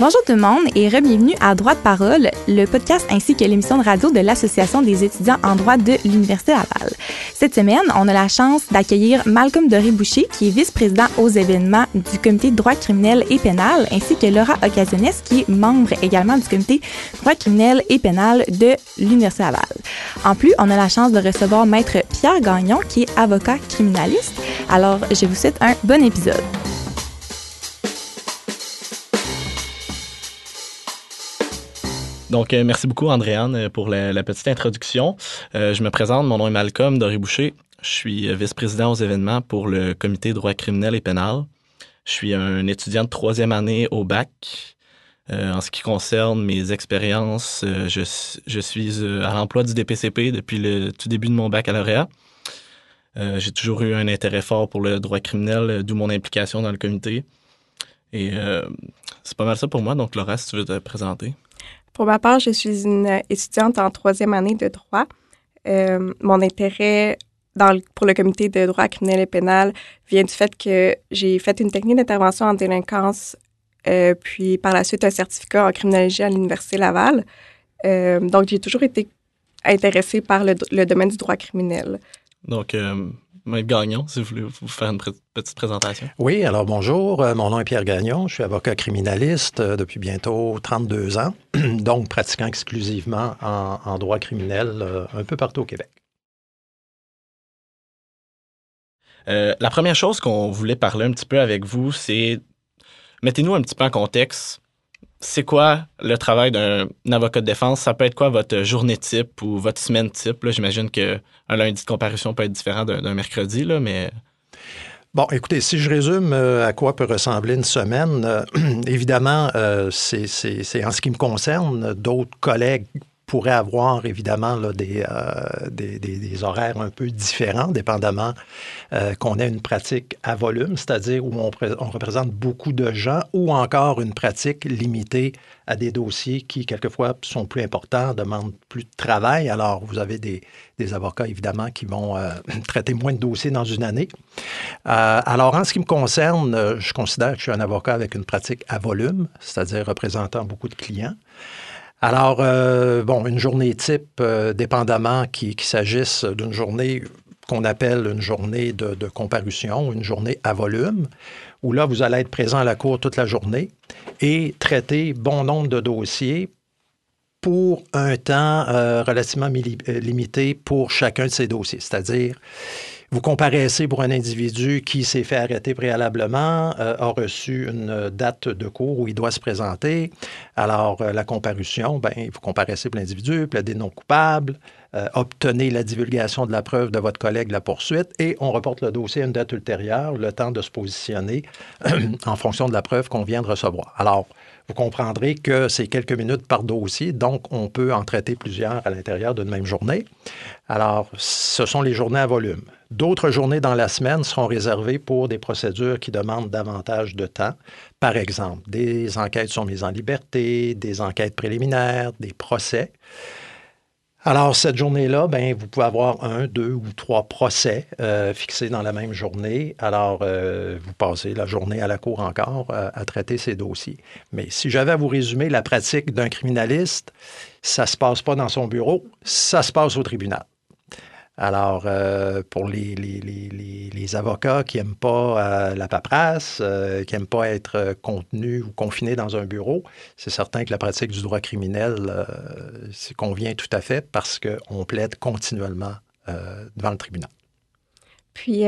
Bonjour tout le monde et bienvenue à Droit de parole, le podcast ainsi que l'émission de radio de l'Association des étudiants en droit de l'Université Laval. Cette semaine, on a la chance d'accueillir Malcolm Doré-Boucher, qui est vice-président aux événements du comité droit criminel et pénal, ainsi que Laura Occasiones, qui est membre également du comité droit criminel et pénal de l'Université Laval. En plus, on a la chance de recevoir maître Pierre Gagnon, qui est avocat criminaliste. Alors, je vous souhaite un bon épisode. Donc, euh, merci beaucoup, Andréane, euh, pour la, petite introduction. Euh, je me présente, mon nom est Malcolm Doré-Boucher. Je suis vice-président aux événements pour le comité droit criminel et pénal. Je suis un étudiant de troisième année au bac. en ce qui concerne mes expériences, je, suis à l'emploi du DPCP depuis le tout début de mon baccalauréat. J'ai toujours eu un intérêt fort pour le droit criminel, d'où mon implication dans le comité. Et c'est pas mal ça pour moi. Donc, Laura, si tu veux te présenter. Pour ma part, je suis une étudiante en troisième année de droit. Euh, mon intérêt pour le comité de droit criminel et pénal vient du fait que j'ai fait une technique d'intervention en délinquance, euh, puis par la suite un certificat en criminologie à l'Université Laval. Euh, donc, j'ai toujours été intéressée par le, le, domaine du droit criminel. Donc, Maître Gagnon, si vous voulez vous faire une petite présentation. Oui, alors bonjour. Euh, mon nom est Pierre Gagnon. Je suis avocat criminaliste euh, depuis bientôt 32 ans, donc pratiquant exclusivement en, droit criminel euh, un peu partout au Québec. la première chose qu'on voulait parler un petit peu avec vous, c'est mettez-nous un petit peu en contexte c'est quoi le travail d'un avocat de défense? Ça peut être quoi votre journée type ou votre semaine type? J'imagine qu'un lundi de comparution peut être différent d'un mercredi, là, mais... Bon, écoutez, si je résume euh, à quoi peut ressembler une semaine, euh, évidemment, euh, c'est en ce qui me concerne, d'autres collègues pourrait avoir évidemment euh, des, des, horaires un peu différents, dépendamment euh, qu'on ait une pratique à volume, c'est-à-dire où on, on, représente beaucoup de gens, ou encore une pratique limitée à des dossiers qui, quelquefois, sont plus importants, demandent plus de travail. Alors, vous avez des, avocats, évidemment, qui vont euh, traiter moins de dossiers dans une année. alors, en ce qui me concerne, je considère que je suis un avocat avec une pratique à volume, c'est-à-dire représentant beaucoup de clients. Alors, euh, bon, une journée type, euh, dépendamment qu'il s'agisse d'une journée qu'on appelle une journée de, comparution, une journée à volume, où là, vous allez être présent à la cour toute la journée et traiter bon nombre de dossiers pour un temps euh, relativement limité pour chacun de ces dossiers. C'est-à-dire, vous comparaissez pour un individu qui s'est fait arrêter préalablement, euh, a reçu une date de cours où il doit se présenter. Alors, euh, la comparution, ben, vous comparaissez pour l'individu, plaidez non coupable, euh, obtenez la divulgation de la preuve de votre collègue la poursuite et on reporte le dossier à une date ultérieure, le temps de se positionner en fonction de la preuve qu'on vient de recevoir. Alors, vous comprendrez que c'est quelques minutes par dossier, donc on peut en traiter plusieurs à l'intérieur d'une même journée. Alors, ce sont les journées à volume. D'autres journées dans la semaine seront réservées pour des procédures qui demandent davantage de temps. Par exemple, des enquêtes sont mises en liberté, des enquêtes préliminaires, des procès. Alors, cette journée-là, ben, vous pouvez avoir un, deux ou trois procès euh, fixés dans la même journée. Alors, euh, vous passez la journée à la cour encore euh, à traiter ces dossiers. Mais si j'avais à vous résumer la pratique d'un criminaliste, ça ne se passe pas dans son bureau, ça se passe au tribunal. Alors, euh, pour les, les, avocats qui n'aiment pas euh, la paperasse, euh, qui n'aiment pas être contenus ou confinés dans un bureau, c'est certain que la pratique du droit criminel convient tout à fait parce qu'on plaide continuellement devant le tribunal. Puis,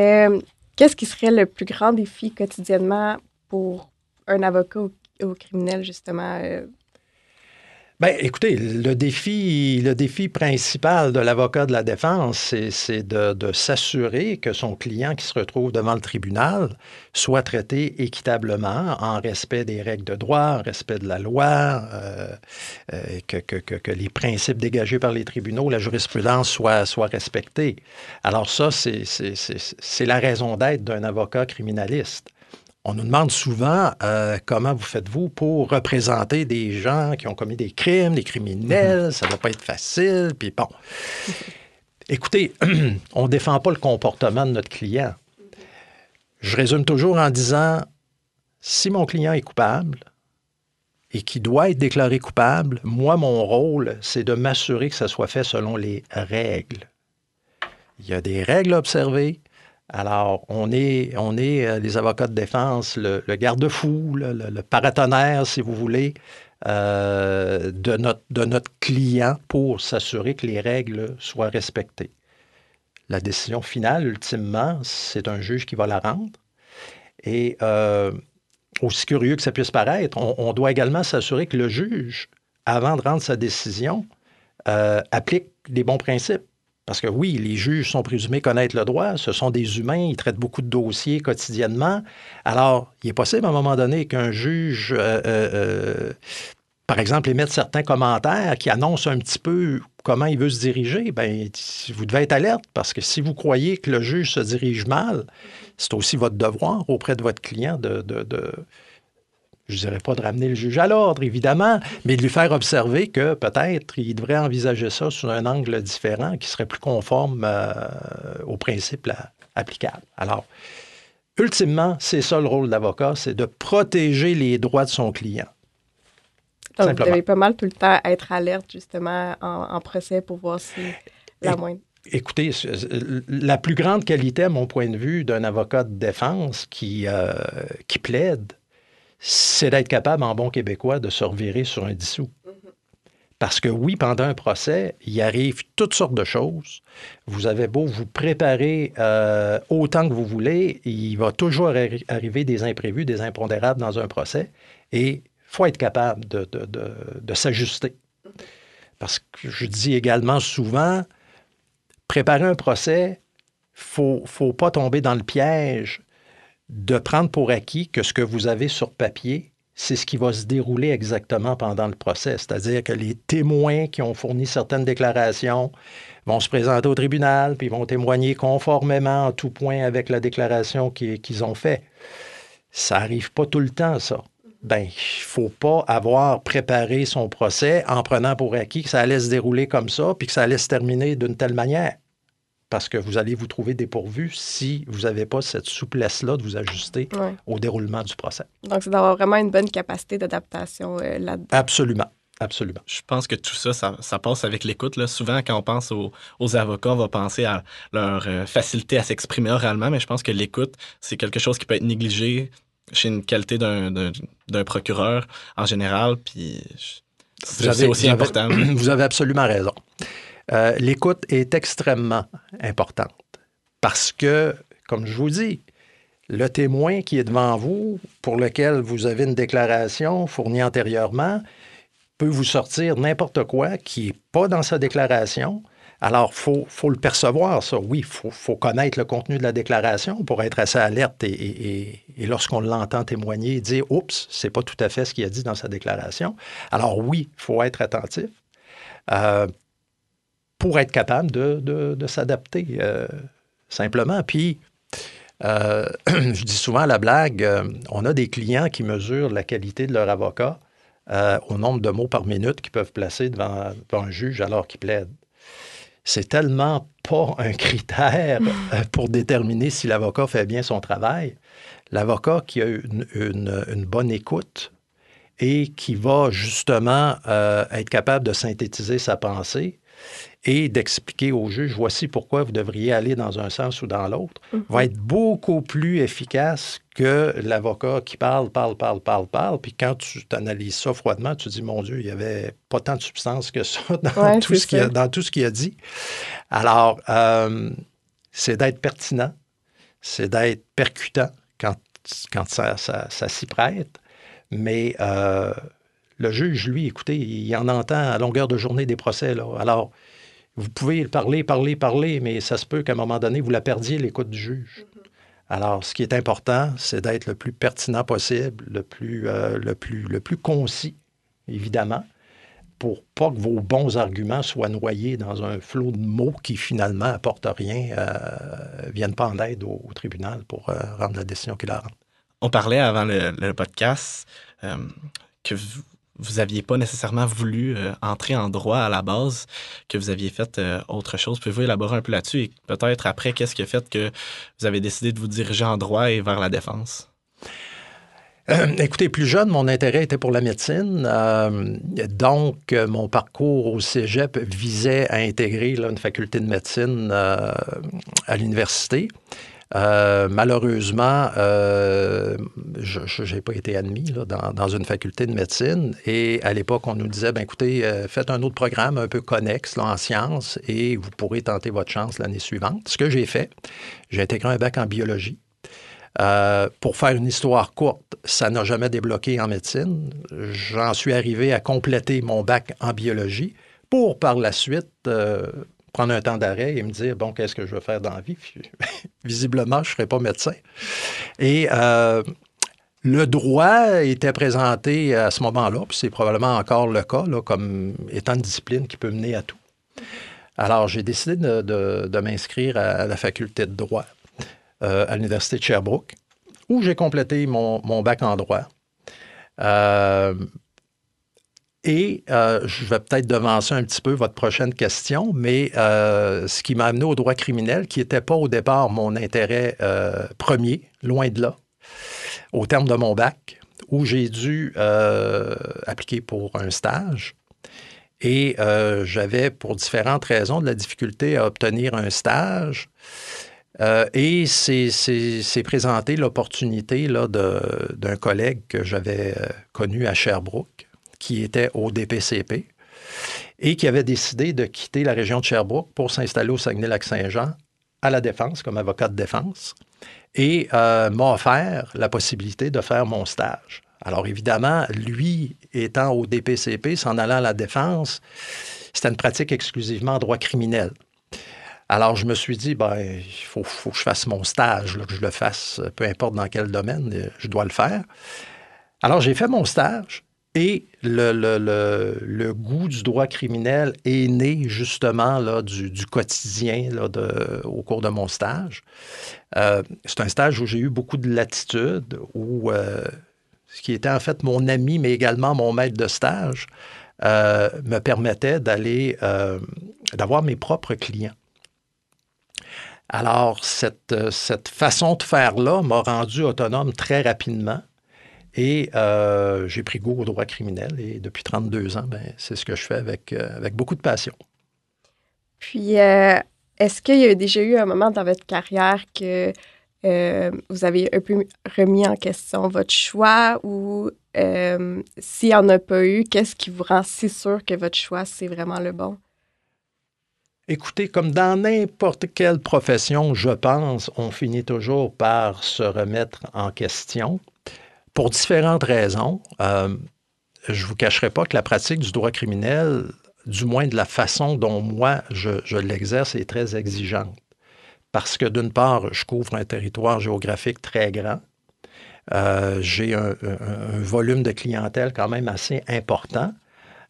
qu'est-ce qui serait le plus grand défi quotidiennement pour un avocat au criminel, justement, Bien, écoutez, le défi, le défi principal de l'avocat de la défense, c'est de, s'assurer que son client qui se retrouve devant le tribunal soit traité équitablement, en respect des règles de droit, en respect de la loi, euh, euh, que, les principes dégagés par les tribunaux, la jurisprudence soient, soient respectés. Alors ça, c'est la raison d'être d'un avocat criminaliste. On nous demande souvent euh, comment vous faites-vous pour représenter des gens qui ont commis des crimes, des criminels, ça ne doit pas être facile, puis bon. Écoutez, on ne défend pas le comportement de notre client. Je résume toujours en disant, si mon client est coupable, et qui doit être déclaré coupable, moi, mon rôle, c'est de m'assurer que ça soit fait selon les règles. Il y a des règles à observer. Alors, on est, euh, les avocats de défense, le, garde-fou, le, paratonnerre, si vous voulez, euh, de, notre, de notre client pour s'assurer que les règles soient respectées. La décision finale, ultimement, c'est un juge qui va la rendre. Et euh, aussi curieux que ça puisse paraître, on, doit également s'assurer que le juge, avant de rendre sa décision, applique les bons principes. Parce que oui, les juges sont présumés connaître le droit, ce sont des humains, ils traitent beaucoup de dossiers quotidiennement. Alors, il est possible à un moment donné qu'un juge, euh, euh, euh, par exemple, émette certains commentaires qui annoncent un petit peu comment il veut se diriger. Bien, vous devez être alerte parce que si vous croyez que le juge se dirige mal, c'est aussi votre devoir auprès de votre client de je ne dirais pas de ramener le juge à l'ordre, évidemment, mais de lui faire observer que peut-être il devrait envisager ça sous un angle différent qui serait plus conforme euh, aux principes applicables. Alors, ultimement, c'est ça le rôle d'avocat, c'est de protéger les droits de son client. Donc, vous devez pas mal tout le temps être alerte, justement, en, procès pour voir si la moindre écoutez, la plus grande qualité, à mon point de vue, d'un avocat de défense qui, euh, qui plaide, c'est d'être capable, en bon québécois, de se revirer sur un dissous. Parce que oui, pendant un procès, il arrive toutes sortes de choses. Vous avez beau vous préparer euh, autant que vous voulez, il va toujours arriver des imprévus, des impondérables dans un procès. Et il faut être capable de, de s'ajuster. Parce que je dis également souvent, préparer un procès, il ne faut pas tomber dans le piège de prendre pour acquis que ce que vous avez sur papier, c'est ce qui va se dérouler exactement pendant le procès. C'est-à-dire que les témoins qui ont fourni certaines déclarations vont se présenter au tribunal, puis vont témoigner conformément en tout point avec la déclaration qu'ils ont faite. Ça n'arrive pas tout le temps, ça. Ben, il ne faut pas avoir préparé son procès en prenant pour acquis que ça allait se dérouler comme ça, puis que ça allait se terminer d'une telle manière parce que vous allez vous trouver dépourvu si vous n'avez pas cette souplesse-là de vous ajuster au déroulement du procès. Donc, c'est d'avoir vraiment une bonne capacité d'adaptation euh, là-dedans. Absolument. Absolument. Je pense que tout ça, ça, passe avec l'écoute. Souvent, quand on pense aux, avocats, on va penser à leur euh, facilité à s'exprimer oralement, mais je pense que l'écoute, c'est quelque chose qui peut être négligé chez une qualité d'un procureur en général. Puis c'est aussi important. Vous avez absolument raison. Euh, l'écoute est extrêmement importante parce que, comme je vous dis, le témoin qui est devant vous, pour lequel vous avez une déclaration fournie antérieurement, peut vous sortir n'importe quoi qui n'est pas dans sa déclaration. Alors, il faut, le percevoir, ça. Oui, il faut, connaître le contenu de la déclaration pour être assez alerte et, lorsqu'on l'entend témoigner, dire Oups, c'est pas tout à fait ce qu'il a dit dans sa déclaration. Alors, oui, il faut être attentif. Euh, pour être capable de, s'adapter euh, simplement. Puis, euh, je dis souvent à la blague, euh, on a des clients qui mesurent la qualité de leur avocat au nombre de mots par minute qu'ils peuvent placer devant, un juge alors qu'ils plaident. C'est tellement pas un critère pour déterminer si l'avocat fait bien son travail. L'avocat qui a une, bonne écoute et qui va justement être capable de synthétiser sa pensée, et d'expliquer au juge, voici pourquoi vous devriez aller dans un sens ou dans l'autre, mhm. va être beaucoup plus efficace que l'avocat qui parle, parle, parle, parle, parle. Puis quand tu analyses ça froidement, tu dis, mon Dieu, il n'y avait pas tant de substance que ça dans, tout, ce a, dans tout ce qu'il a dit. Alors, euh, c'est d'être pertinent, c'est d'être percutant quand, quand ça, ça, s'y prête. Mais euh, le juge, lui, écoutez, il en entend à longueur de journée des procès. Là. Alors, vous pouvez parler, parler, parler, mais ça se peut qu'à un moment donné, vous la perdiez, l'écoute du juge. Mm-hmm. Alors, ce qui est important, c'est d'être le plus pertinent possible, le plus, euh, le plus, le plus concis, évidemment, pour pas que vos bons arguments soient noyés dans un flot de mots qui finalement apportent rien, euh, viennent pas en aide au, tribunal pour euh, rendre la décision qu'il a rendue. On parlait avant le, le podcast euh, que vous, vous aviez pas nécessairement voulu euh, entrer en droit à la base, que vous aviez fait euh, autre chose. Pouvez-vous élaborer un peu là-dessus et peut-être après, qu'est-ce qui a fait que vous avez décidé de vous diriger en droit et vers la défense? Euh, écoutez, plus jeune, mon intérêt était pour la médecine. Donc, mon parcours au cégep visait à intégrer une faculté de médecine à l'université. Malheureusement, je n'ai pas été admis dans, une faculté de médecine. Et à l'époque, on nous disait, ben, écoutez, faites un autre programme un peu connexe en sciences et vous pourrez tenter votre chance l'année suivante. Ce que j'ai fait, j'ai intégré un bac en biologie. Euh, pour faire une histoire courte, ça n'a jamais débloqué en médecine. J'en suis arrivé à compléter mon bac en biologie pour par la suite euh, prendre un temps d'arrêt et me dire, bon, qu'est-ce que je veux faire dans la vie? Visiblement, je ne serai pas médecin. Et euh, le droit était présenté à ce moment-là, puis c'est probablement encore le cas, comme étant une discipline qui peut mener à tout. Alors, j'ai décidé de m'inscrire à la faculté de droit. Euh, à l'Université de Sherbrooke, où j'ai complété mon, bac en droit. Euh, et euh, je vais peut-être devancer un petit peu votre prochaine question, mais ce qui m'a amené au droit criminel, qui n'était pas au départ mon intérêt premier, loin de là, au terme de mon bac, où j'ai dû appliquer pour un stage. Et j'avais, pour différentes raisons, de la difficulté à obtenir un stage. Euh, et c'est présenté l'opportunité d'un collègue que j'avais euh, connu à Sherbrooke, qui était au DPCP, et qui avait décidé de quitter la région de Sherbrooke pour s'installer au Saguenay-Lac-Saint-Jean à la défense, comme avocat de défense, et euh, m'a offert la possibilité de faire mon stage. Alors évidemment, lui étant au DPCP, s'en allant à la défense, c'était une pratique exclusivement en droit criminel. Alors, je me suis dit, ben, il faut, que je fasse mon stage, que je le fasse, peu importe dans quel domaine, je dois le faire. Alors, j'ai fait mon stage et le, goût du droit criminel est né justement du, quotidien au cours de mon stage. Euh, c'est un stage où j'ai eu beaucoup de latitude, où euh, ce qui était en fait mon ami, mais également mon maître de stage, me permettait d'aller, d'avoir mes propres clients. Alors, euh, cette, façon de faire-là m'a rendu autonome très rapidement. Et euh, j'ai pris goût au droit criminel. Et depuis 32 ans, ben, c'est ce que je fais avec, euh, avec beaucoup de passion. Puis, est-ce qu'il y a déjà eu un moment dans votre carrière que vous avez un peu remis en question votre choix ou s'il n'y en a pas eu, qu'est-ce qui vous rend si sûr que votre choix, c'est vraiment le bon? Écoutez, comme dans n'importe quelle profession, je pense, on finit toujours par se remettre en question pour différentes raisons. Euh, je ne vous cacherai pas que la pratique du droit criminel, du moins de la façon dont moi je, l'exerce, est très exigeante. Parce que d'une part, je couvre un territoire géographique très grand. Euh, j'ai un, volume de clientèle quand même assez important.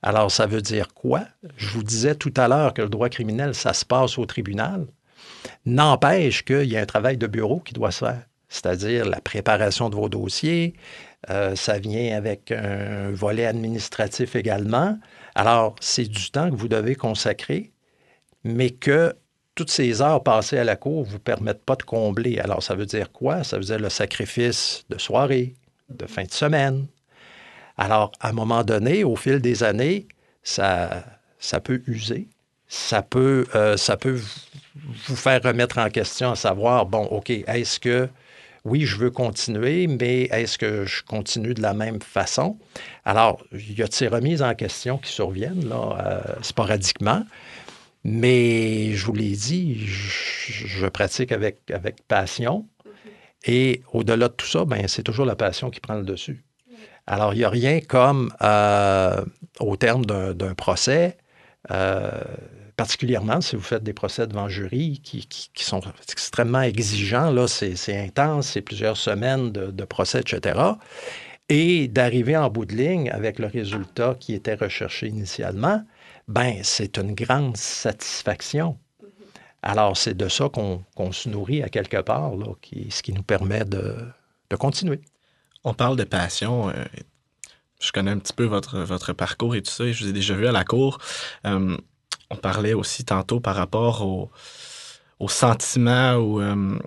Alors, ça veut dire quoi? Je vous disais tout à l'heure que le droit criminel, ça se passe au tribunal. N'empêche qu'il y a un travail de bureau qui doit se faire, c'est-à-dire la préparation de vos dossiers. Euh, ça vient avec un volet administratif également. Alors, c'est du temps que vous devez consacrer, mais que toutes ces heures passées à la cour ne vous permettent pas de combler. Alors, ça veut dire quoi? Ça veut dire le sacrifice de soirée, de fin de semaine, alors, à un moment donné, au fil des années, ça, peut user, ça peut, euh, ça peut vous faire remettre en question à savoir, bon, OK, est-ce que, oui, je veux continuer, mais est-ce que je continue de la même façon? Alors, il y a de ces remises en question qui surviennent, là, euh, sporadiquement. Mais je vous l'ai dit, je, pratique avec, avec passion. Et au-delà de tout ça, ben, c'est toujours la passion qui prend le dessus. Alors, il n'y a rien comme, euh, au terme d'un procès, euh, particulièrement si vous faites des procès devant jury qui, sont extrêmement exigeants, là, c'est intense, c'est plusieurs semaines de, procès, etc. Et d'arriver en bout de ligne avec le résultat qui était recherché initialement, ben c'est une grande satisfaction. Alors, c'est de ça qu'on se nourrit à quelque part, là, qui, ce qui nous permet de continuer. On parle de passion. Euh, je connais un petit peu votre, votre parcours et tout ça, et je vous ai déjà vu à la cour. Euh, on parlait aussi tantôt par rapport au, sentiment ou euh,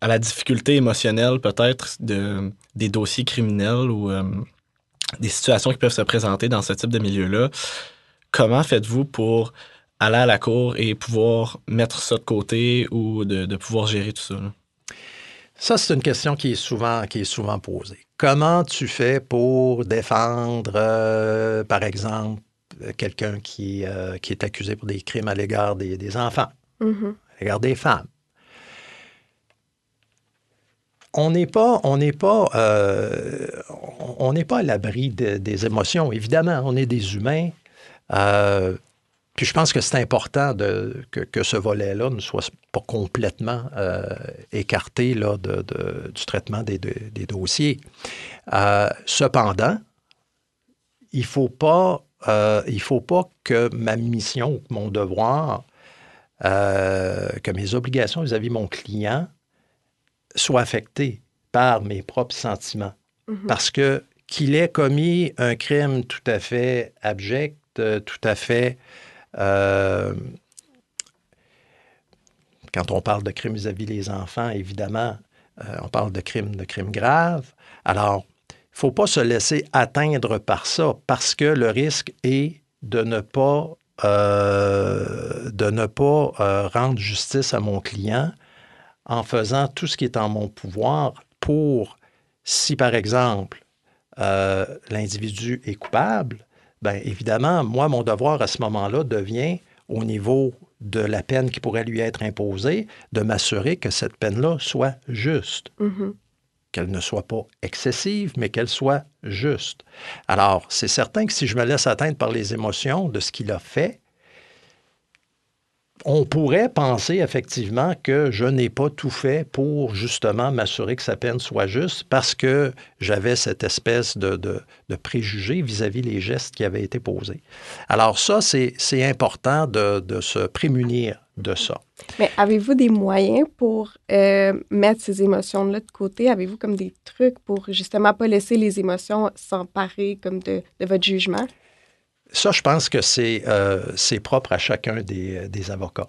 à la difficulté émotionnelle peut-être de, des dossiers criminels ou euh, des situations qui peuvent se présenter dans ce type de milieu-là. Comment faites-vous pour aller à la cour et pouvoir mettre ça de côté ou de, pouvoir gérer tout ça? Ça, c'est une question qui est souvent, qui est souvent posée. Comment tu fais pour défendre, euh, par exemple, quelqu'un qui, euh, qui est accusé pour des crimes à l'égard des, enfants, mm-hmm. à l'égard des femmes? on n'est pas, on n'est pas, euh, on n'est pas à l'abri des émotions. Évidemment, on est des humains. Puis je pense que c'est important de, que, ce volet-là ne soit pas complètement euh, écarté là, de, du traitement des, des dossiers. Euh, cependant, il ne faut, pas, euh, faut pas que ma mission, mon devoir, que mes obligations vis-à-vis de mon client soient affectées par mes propres sentiments. Mm-hmm. Parce que qu'il ait commis un crime tout à fait abject, tout à fait euh, quand on parle de crimes vis-à-vis des enfants, évidemment, euh, on parle de crimes, de crimes graves. Alors, il ne faut pas se laisser atteindre par ça, parce que le risque est de ne pas, euh, pas rendre justice à mon client en faisant tout ce qui est en mon pouvoir pour, si par exemple, l'individu est coupable, bien évidemment, moi, mon devoir à ce moment-là devient, au niveau de la peine qui pourrait lui être imposée, de m'assurer que cette peine-là soit juste. Mm-hmm. Qu'elle ne soit pas excessive, mais qu'elle soit juste. Alors, c'est certain que si je me laisse atteindre par les émotions de ce qu'il a fait, on pourrait penser effectivement que je n'ai pas tout fait pour justement m'assurer que sa peine soit juste parce que j'avais cette espèce de, de, préjugé vis-à-vis les gestes qui avaient été posés. Alors ça, c'est important de, de, se prémunir de ça. Mais avez-vous des moyens pour euh, mettre ces émotions-là de côté? Avez-vous comme des trucs pour justement pas laisser les émotions s'emparer comme de, de votre jugement? Ça, je pense que c'est euh, propre à chacun des, des, avocats.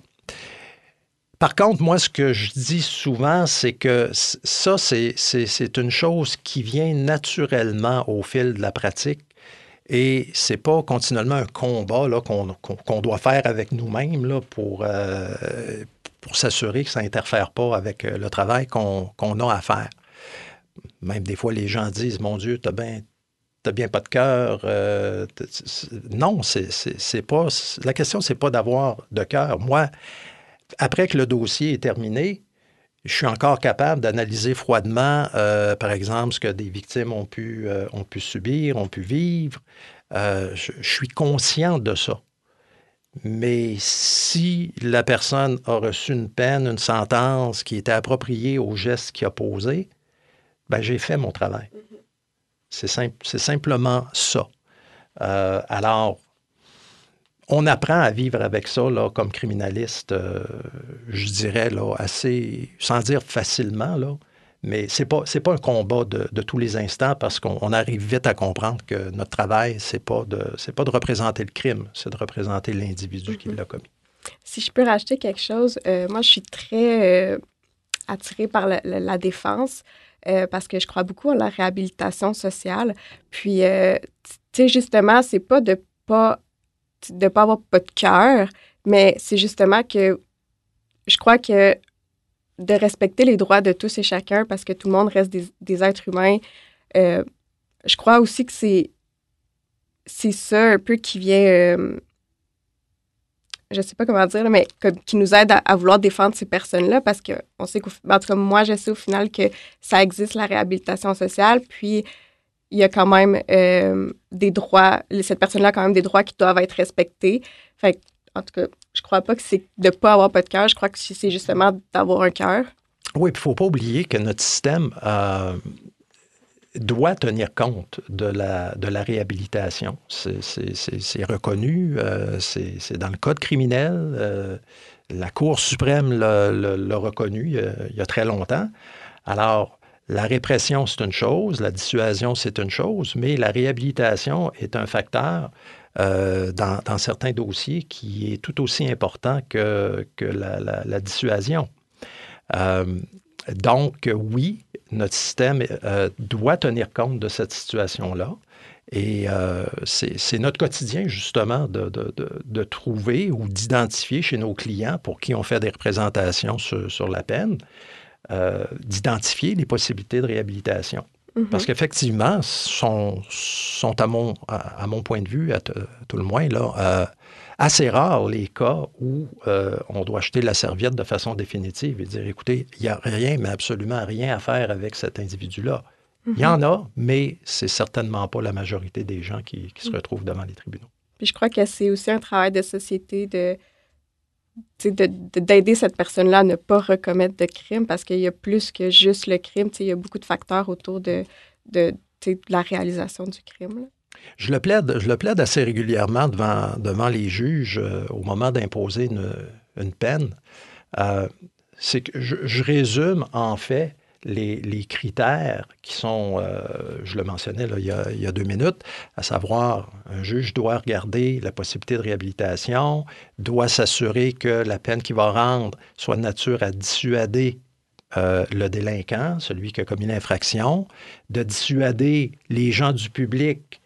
Par contre, moi, ce que je dis souvent, c'est que ça, c'est une chose qui vient naturellement au fil de la pratique et c'est pas continuellement un combat qu'on doit faire avec nous-mêmes pour, euh, pour s'assurer que ça n'interfère pas avec euh, le travail qu'on a à faire. Même des fois, les gens disent, mon Dieu, tu as bien bien pas de cœur. Euh, non, c'est pas. La question, c'est pas d'avoir de cœur. Moi, après que le dossier est terminé, je suis encore capable d'analyser froidement, euh, par exemple, ce que des victimes ont pu, euh, ont pu subir, ont pu vivre. Je, suis conscient de ça. Mais si la personne a reçu une peine, une sentence qui était appropriée au geste qu'il a posé, ben, j'ai fait mon travail. C'est simplement ça. Euh, alors, on apprend à vivre avec ça là, comme criminaliste, euh, je dirais, là, assez, sans dire facilement, là, mais ce n'est pas, pas un combat de, tous les instants parce qu'on arrive vite à comprendre que notre travail, ce n'est pas, de, pas de représenter le crime, c'est de représenter l'individu qui mm-hmm. l'a commis. Si je peux rajouter quelque chose, euh, moi, je suis très attirée par la défense. Euh, parce que je crois beaucoup en la réhabilitation sociale. Puis, euh, tu sais, justement, c'est pas de pas de pas avoir pas de cœur, mais c'est justement que je crois que de respecter les droits de tous et chacun parce que tout le monde reste des, êtres humains. Euh, je crois aussi que c'est c'est ça un peu qui vient je sais pas comment dire, mais qui nous aide à, vouloir défendre ces personnes-là parce qu'on sait qu'en tout cas, moi, je sais au final que ça existe, la réhabilitation sociale, puis il y a quand même euh, des droits, cette personne-là a quand même des droits qui doivent être respectés. Fait en tout cas, je crois pas que c'est de pas avoir pas de cœur, je crois que c'est justement d'avoir un cœur. Oui, puis il ne faut pas oublier que notre système, euh, doit tenir compte de la, réhabilitation. C'est reconnu, euh, c'est dans le code criminel. Euh, la Cour suprême l'a reconnu il y, a, très longtemps. Alors, la répression, c'est une chose, la dissuasion, c'est une chose, mais la réhabilitation est un facteur euh, dans, certains dossiers qui est tout aussi important que, que la dissuasion. donc, oui, notre système doit tenir compte de cette situation-là. Et c'est notre quotidien, justement, de, de, de, trouver ou d'identifier chez nos clients pour qui on fait des représentations sur, sur la peine, d'identifier les possibilités de réhabilitation. Parce mhm. qu'effectivement, sont, sont à, mon, à, mon point de vue, à, tout le moins, là, euh, assez rares les cas où euh, on doit acheter la serviette de façon définitive et dire, écoutez, il n'y a rien, mais absolument rien à faire avec cet individu-là. Il y en mhm. a, mais c'est certainement pas la majorité des gens qui, qui se mhm. retrouvent devant les tribunaux. Puis je crois que c'est aussi un travail de société de d'aider cette personne-là à ne pas recommettre de crime parce qu'il y a plus que juste le crime. Il y a beaucoup de facteurs autour de, de, la réalisation du crime. Je le, plaide, je le plaide assez régulièrement devant, devant les juges euh, au moment d'imposer une, une, peine. Euh, c'est que je, résume en fait les, critères qui sont, euh, je le mentionnais il, y a, deux minutes, à savoir, un juge doit regarder la possibilité de réhabilitation, doit s'assurer que la peine qu'il va rendre soit de nature à dissuader le délinquant, celui qui a commis l'infraction, de dissuader les gens du public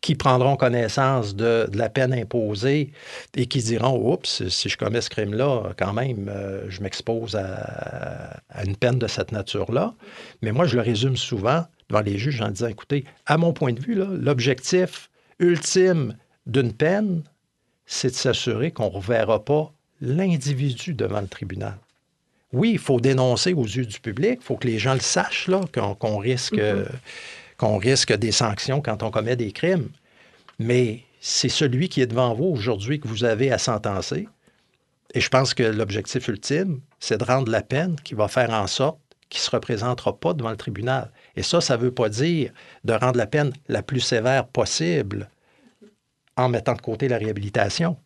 qui prendront connaissance de, la peine imposée et qui diront Oups, si je commets ce crime-là, quand même, euh, je m'expose à, une peine de cette nature-là. Mais moi, je le résume souvent devant les juges en disant Écoutez, à mon point de vue, l'objectif ultime d'une peine, c'est de s'assurer qu'on ne reverra pas l'individu devant le tribunal. Oui, il faut dénoncer aux yeux du public, il faut que les gens le sachent, qu'on risque. Mm-hmm qu'on risque des sanctions quand on commet des crimes. Mais c'est celui qui est devant vous aujourd'hui que vous avez à sentencer. Et je pense que l'objectif ultime, c'est de rendre la peine qui va faire en sorte qu'il ne se représentera pas devant le tribunal. Et ça, ça ne veut pas dire de rendre la peine la plus sévère possible en mettant de côté la réhabilitation.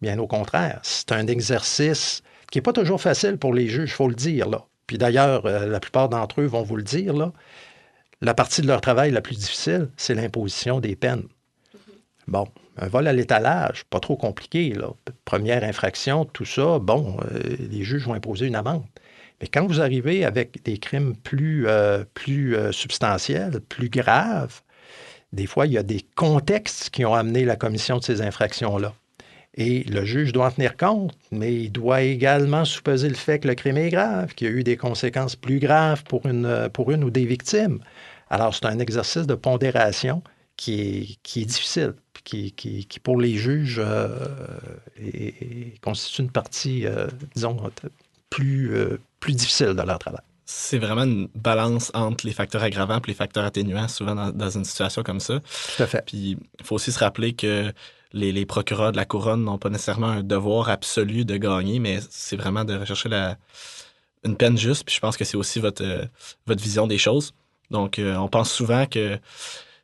Bien au contraire, c'est un exercice qui n'est pas toujours facile pour les juges, il faut le dire. Là. Puis d'ailleurs, euh, la plupart d'entre eux vont vous le dire. La partie de leur travail la plus difficile, c'est l'imposition des peines. Bon, un vol à l'étalage, pas trop compliqué. Première infraction, tout ça, bon, euh, les juges vont imposer une amende. Mais quand vous arrivez avec des crimes plus, euh, euh, substantiels, plus graves, des fois, il y a des contextes qui ont amené la commission de ces infractions-là. Et le juge doit en tenir compte, mais il doit également supposer le fait que le crime est grave, qu'il y a eu des conséquences plus graves pour une ou des victimes. Alors, c'est un exercice de pondération qui est, qui est difficile, qui, qui, qui, pour les juges euh, constitue une partie, euh, disons, plus, euh, plus difficile de leur travail. C'est vraiment une balance entre les facteurs aggravants et les facteurs atténuants, souvent dans, une situation comme ça. Tout à fait. Puis, il faut aussi se rappeler que les, les procureurs de la couronne n'ont pas nécessairement un devoir absolu de gagner, mais c'est vraiment de rechercher la, une peine juste. Puis je pense que c'est aussi votre, votre vision des choses. Donc, euh, on pense souvent que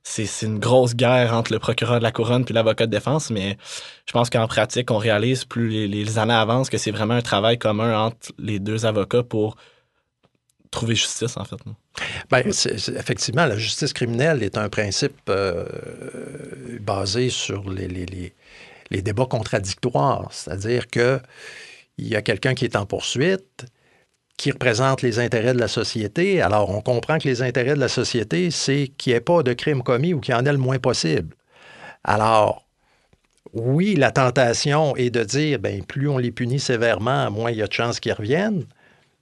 c'est une grosse guerre entre le procureur de la couronne puis l'avocat de défense, mais je pense qu'en pratique, on réalise plus les, années avancent que c'est vraiment un travail commun entre les deux avocats pour trouver justice, en fait. Bien, effectivement, la justice criminelle est un principe euh, basé sur les, les, les débats contradictoires, c'est-à-dire que il y a quelqu'un qui est en poursuite, qui représente les intérêts de la société. Alors, on comprend que les intérêts de la société, c'est qu'il n'y ait pas de crime commis ou qu'il y en ait le moins possible. Alors, oui, la tentation est de dire, ben plus on les punit sévèrement, moins il y a de chances qu'ils reviennent.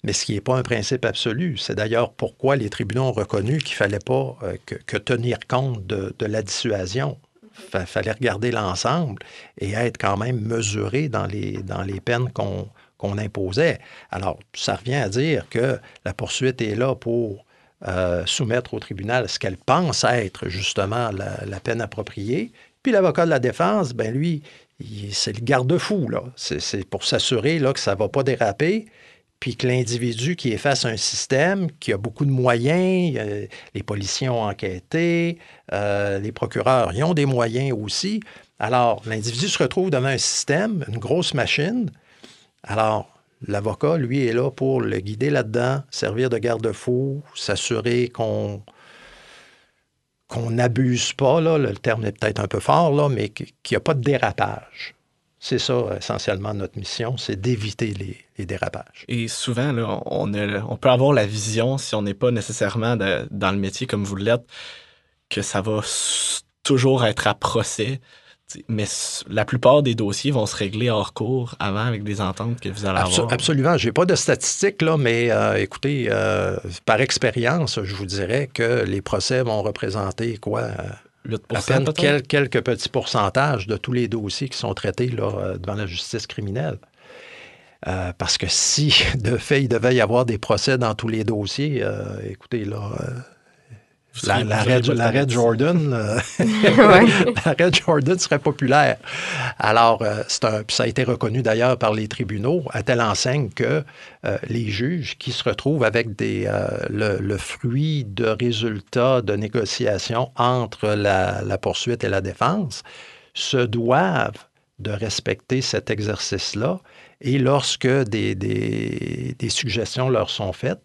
Mais ce qui n'est pas un principe absolu. C'est d'ailleurs pourquoi les tribunaux ont reconnu qu'il ne fallait pas euh, que, tenir compte de, la dissuasion. Il fallait regarder l'ensemble et être quand même mesuré dans les, dans les peines qu'on qu'on imposait. Alors, ça revient à dire que la poursuite est là pour euh, soumettre au tribunal ce qu'elle pense être justement la, peine appropriée. Puis l'avocat de la défense, ben lui, c'est le garde-fou, là. C'est pour s'assurer que ça ne va pas déraper, puis que l'individu qui est face à un système qui a beaucoup de moyens, les policiers ont enquêté, euh, les procureurs, ils ont des moyens aussi. Alors, l'individu se retrouve devant un système, une grosse machine, alors, l'avocat, lui, est là pour le guider là-dedans, servir de garde-fou, s'assurer qu'on n'abuse pas, là, le terme est peut-être un peu fort, là, mais qu'il n'y a pas de dérapage. C'est ça, essentiellement, notre mission, c'est d'éviter les, dérapages. Et souvent, on, peut avoir la vision, si on n'est pas nécessairement dans le métier comme vous l'êtes, que ça va toujours être à procès. Mais la plupart des dossiers vont se régler hors cours avant avec des ententes que vous allez avoir. Absolument. Je n'ai pas de statistiques, là, mais euh, écoutez, euh, par expérience, je vous dirais que les procès vont représenter quoi? 8 à peine quelques petits pourcentages de tous les dossiers qui sont traités là, euh, devant la justice criminelle. parce que si, de fait, il devait y avoir des procès dans tous les dossiers, écoutez, là, L'arrêt Jordan, l'arrêt Jordan serait populaire. Alors, euh, un, ça a été reconnu d'ailleurs par les tribunaux à telle enseigne que euh, les juges qui se retrouvent avec des, euh, le, fruit de résultats de négociations entre la, poursuite et la défense se doivent de respecter cet exercice-là. Et lorsque des, des, des suggestions leur sont faites,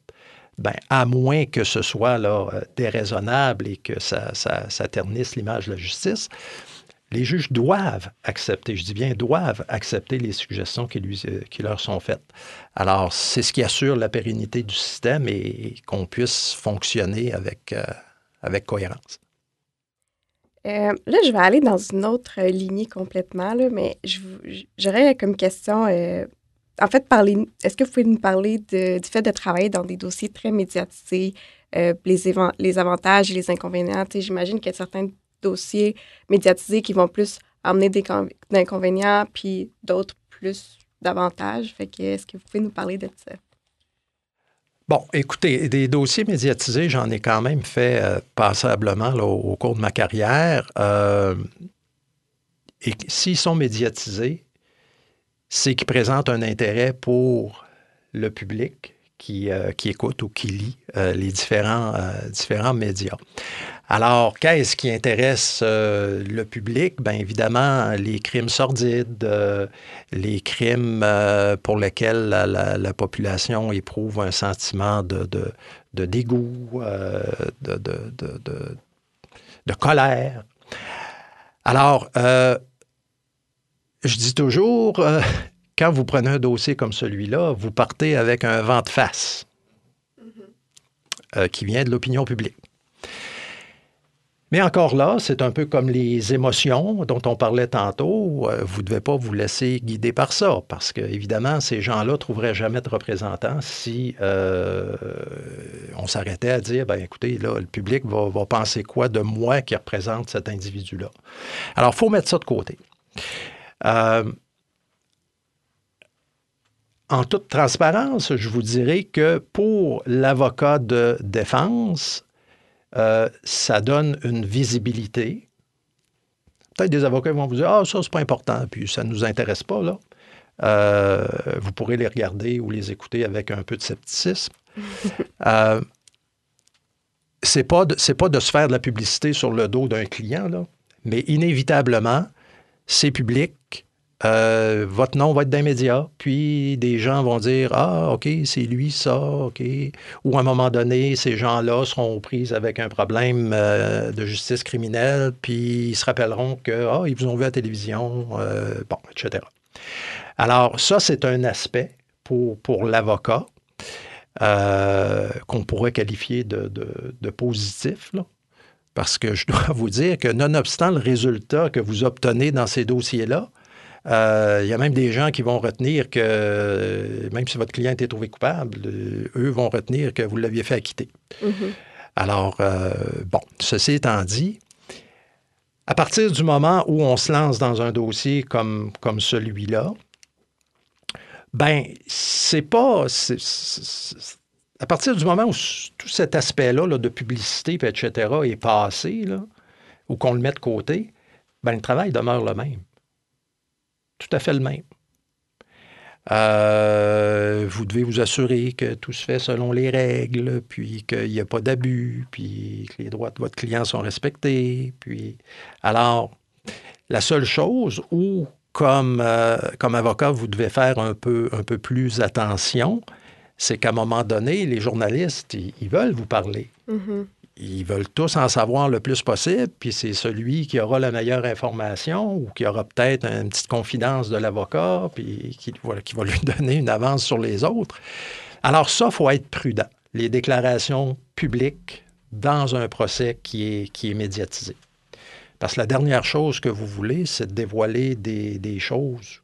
ben, à moins que ce soit euh, déraisonnable et que ça, ternisse l'image de la justice, les juges doivent accepter, je dis bien doivent accepter les suggestions qui, euh, leur sont faites. Alors, c'est ce qui assure la pérennité du système et, qu'on puisse fonctionner avec, euh, avec cohérence. là, je vais aller dans une autre lignée complètement, mais j'aurais comme question, en fait, est-ce que vous pouvez nous parler du fait de travailler dans des dossiers très médiatisés, euh, les, avantages et les inconvénients? J'imagine qu'il y a certains dossiers médiatisés qui vont plus amener des inconvénients, puis d'autres plus d'avantages. Fait que, est-ce que vous pouvez nous parler de ça? Bon, écoutez, des dossiers médiatisés, j'en ai quand même fait euh, passablement au, cours de ma carrière. Euh, et s'ils sont médiatisés, c'est qu'ils présentent un intérêt pour le public qui, euh, qui écoute ou qui lit euh, les différents, euh, différents médias. Alors, qu'est-ce qui intéresse le public? Bien évidemment, les crimes sordides, les crimes pour lesquels la, population éprouve un sentiment de, de, de dégoût, de, de, colère. Alors, je dis toujours, euh, quand vous prenez un dossier comme celui-là, vous partez avec un vent de face euh, qui vient de l'opinion publique. Mais encore là, c'est un peu comme les émotions dont on parlait tantôt. Euh, vous ne devez pas vous laisser guider par ça, parce que, évidemment, ces gens-là ne trouveraient jamais de représentants si on s'arrêtait à dire, ben écoutez, là, le public va, va penser quoi de moi qui représente cet individu-là? Alors, il faut mettre ça de côté. Euh, en toute transparence, je vous dirais que pour l'avocat de défense, euh, ça donne une visibilité. Peut-être des avocats vont vous dire Ah, ça, c'est pas important, puis ça ne nous intéresse pas, là. Euh, vous pourrez les regarder ou les écouter avec un peu de scepticisme. euh, c'est pas, de, pas de se faire de la publicité sur le dos d'un client, là, mais inévitablement, c'est public. Euh, votre nom va être dans les médias, puis des gens vont dire Ah, OK, c'est lui, ça, OK. Ou à un moment donné, ces gens-là seront prises avec un problème euh, de justice criminelle, puis ils se rappelleront que Ah, ils vous ont vu à la télévision, euh, bon, etc. Alors, ça, c'est un aspect pour, l'avocat qu'on pourrait qualifier de, de positif. Parce que je dois vous dire que nonobstant le résultat que vous obtenez dans ces dossiers-là, euh, il y a même des gens qui vont retenir que, même si votre client était trouvé coupable, euh, eux vont retenir que vous l'aviez fait acquitter. Mm-hmm. Alors, euh, bon, ceci étant dit, à partir du moment où on se lance dans un dossier comme, comme celui-là, ben, c'est pas à partir du moment où tout cet aspect-là de publicité, etc., est passé, ou qu'on le met de côté, ben, le travail demeure le même. Tout à fait le même. Euh, vous devez vous assurer que tout se fait selon les règles, puis qu'il n'y a pas d'abus, puis que les droits de votre client sont respectés. Puis, alors, la seule chose où, comme, euh, avocat, vous devez faire un peu, un peu plus attention, c'est qu'à un moment donné, les journalistes, ils, veulent vous parler. Mm-hmm. Ils veulent tous en savoir le plus possible, puis c'est celui qui aura la meilleure information ou qui aura peut-être une petite confidence de l'avocat, puis qui, va lui donner une avance sur les autres. Alors ça, il faut être prudent. Les déclarations publiques dans un procès qui est, qui est médiatisé. Parce que la dernière chose que vous voulez, c'est de dévoiler des choses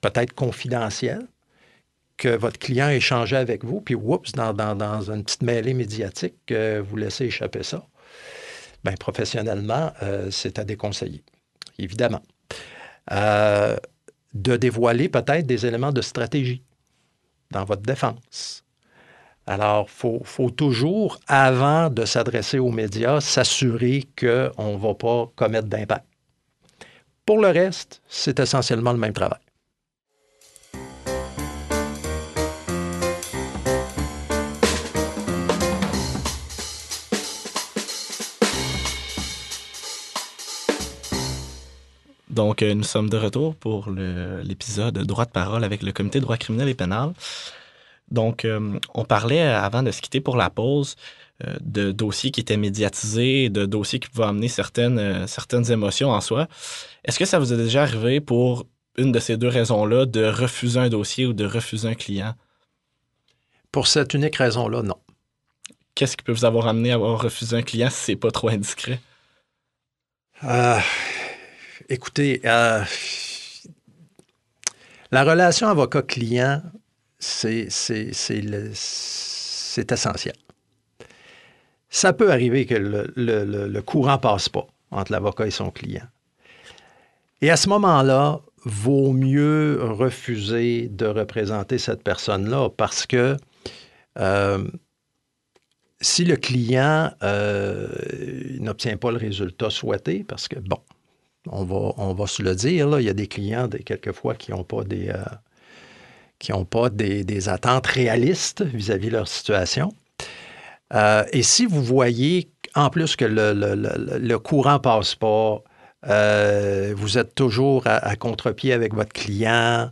peut-être confidentielles que votre client a échangé avec vous, puis oups, dans, une petite mêlée médiatique, vous laissez échapper ça. Bien, professionnellement, euh, c'est à déconseiller, évidemment. Euh, de dévoiler peut-être des éléments de stratégie dans votre défense. Alors, il faut, toujours, avant de s'adresser aux médias, s'assurer qu'on ne va pas commettre d'impact. Pour le reste, c'est essentiellement le même travail. Donc, euh, nous sommes de retour pour l'épisode Droit de parole avec le Comité de droit criminel et pénal. Donc, euh, on parlait avant de se quitter pour la pause euh, de dossiers qui étaient médiatisés, de dossiers qui pouvaient amener certaines, certaines émotions en soi. Est-ce que ça vous est déjà arrivé pour une de ces deux raisons-là de refuser un dossier ou de refuser un client? Pour cette unique raison-là, non. Qu'est-ce qui peut vous avoir amené à avoir refusé un client si c'est pas trop indiscret? Écoutez, euh, la relation avocat-client, c'est essentiel. Ça peut arriver que le, courant ne passe pas entre l'avocat et son client. Et à ce moment-là, vaut mieux refuser de représenter cette personne-là parce que euh, si le client euh, n'obtient pas le résultat souhaité, parce que, bon, on va, on se le dire, il y a des clients, quelquefois, qui n'ont pas des... Euh, des, attentes réalistes vis-à-vis de leur situation. Euh, et si vous voyez, en plus que le, courant ne passe pas, euh, vous êtes toujours à, contre-pied avec votre client,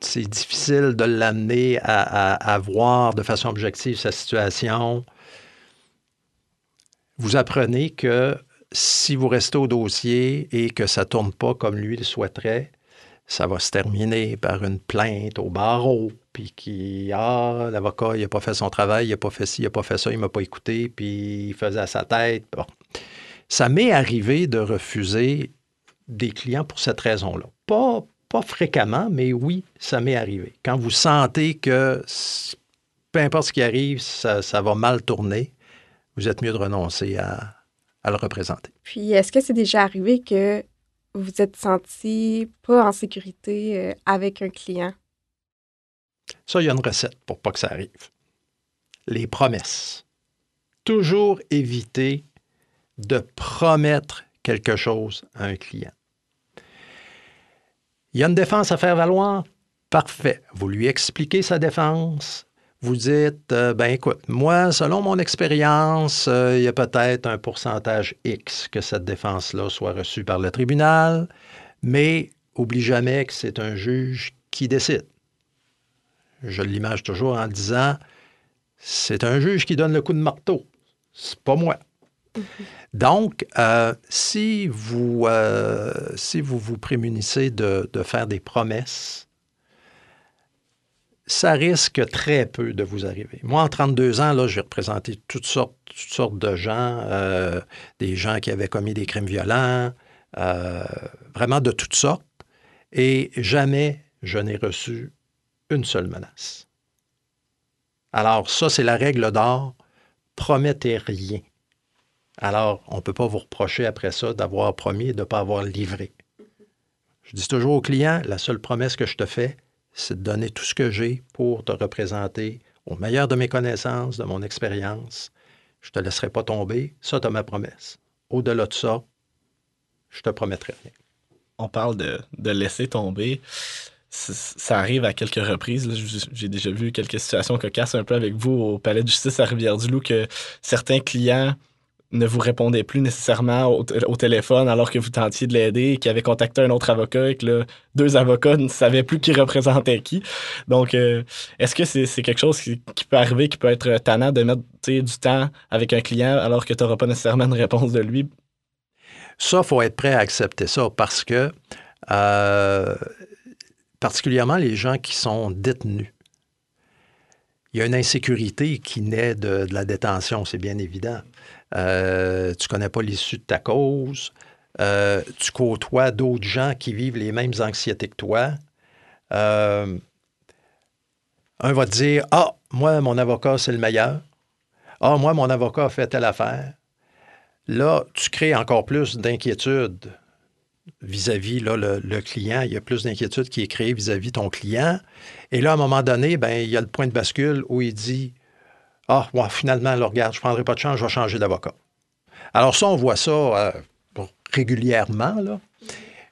c'est difficile de l'amener à, voir de façon objective sa situation, vous apprenez que si vous restez au dossier et que ça ne tourne pas comme lui le souhaiterait, ça va se terminer par une plainte au barreau, puis qui, ah, l'avocat, il n'a pas fait son travail, il n'a pas fait ci, il n'a pas fait ça, il ne m'a pas écouté, puis il faisait à sa tête. Bon. Ça m'est arrivé de refuser des clients pour cette raison-là. Pas, pas fréquemment, mais oui, ça m'est arrivé. Quand vous sentez que peu importe ce qui arrive, ça va mal tourner, vous êtes mieux de renoncer à, à le représenter. Puis, est-ce que c'est déjà arrivé que vous vous êtes senti pas en sécurité euh, avec un client? Ça, il y a une recette pour pas que ça arrive. Les promesses. Toujours éviter de promettre quelque chose à un client. Il y a une défense à faire valoir? Parfait. Vous lui expliquez sa défense, vous dites, euh, ben écoute, moi, selon mon expérience, euh, il y a peut-être un pourcentage X que cette défense-là soit reçue par le tribunal, mais oublie jamais que c'est un juge qui décide. Je l'image toujours en disant, c'est un juge qui donne le coup de marteau, c'est pas moi. Mm-hmm. Donc, euh, si, vous, si vous vous prémunissez de, de faire des promesses, ça risque très peu de vous arriver. Moi, en 32 ans, là, j'ai représenté toutes sortes, de gens, euh, des gens qui avaient commis des crimes violents, euh, vraiment de toutes sortes, et jamais je n'ai reçu une seule menace. Alors, ça, c'est la règle d'or. Promettez rien. Alors, on ne peut pas vous reprocher après ça d'avoir promis et de ne pas avoir livré. Je dis toujours aux clients, la seule promesse que je te fais, c'est de donner tout ce que j'ai pour te représenter au meilleur de mes connaissances, de mon expérience. Je ne te laisserai pas tomber. Ça, tu ma promesse. Au-delà de ça, je te promettrai rien. On parle de, laisser tomber. Ça arrive à quelques reprises. J'ai déjà vu quelques situations cocasses un peu avec vous au Palais de justice à Rivière-du-Loup que certains clients ne vous répondait plus nécessairement au, téléphone alors que vous tentiez de l'aider, qui avait contacté un autre avocat et que là, deux avocats ne savaient plus qui représentait qui. Donc, euh, est-ce que c'est quelque chose qui, peut arriver, qui peut être tannant de mettre du temps avec un client alors que tu n'auras pas nécessairement une réponse de lui? Ça, il faut être prêt à accepter ça parce que, euh, particulièrement les gens qui sont détenus, il y a une insécurité qui naît de, la détention, c'est bien évident. Euh, tu connais pas l'issue de ta cause. Euh, tu côtoies d'autres gens qui vivent les mêmes anxiétés que toi. Euh, un va te dire Ah, moi, mon avocat, c'est le meilleur. Ah, moi, mon avocat a fait telle affaire. Là, tu crées encore plus d'inquiétude vis-à-vis le, client. Il y a plus d'inquiétude qui est créée vis-à-vis ton client. Et là, à un moment donné, ben, il y a le point de bascule où il dit Ah, finalement, là, regarde, je ne prendrai pas de chance, je vais changer d'avocat. Alors, ça, on voit ça euh, régulièrement. Là.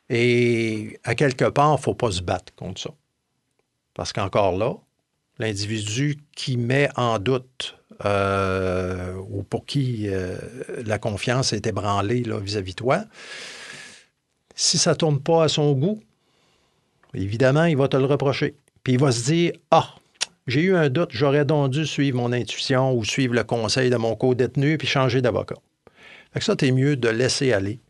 Et à quelque part, il ne faut pas se battre contre ça. Parce qu'encore là, l'individu qui met en doute euh, ou pour qui euh, la confiance est ébranlée vis-à-vis de toi, si ça ne tourne pas à son goût, évidemment, il va te le reprocher. Puis il va se dire Ah, j'ai eu un doute, j'aurais donc dû suivre mon intuition ou suivre le conseil de mon co-détenu puis changer d'avocat. Fait que ça, t'es mieux de laisser aller,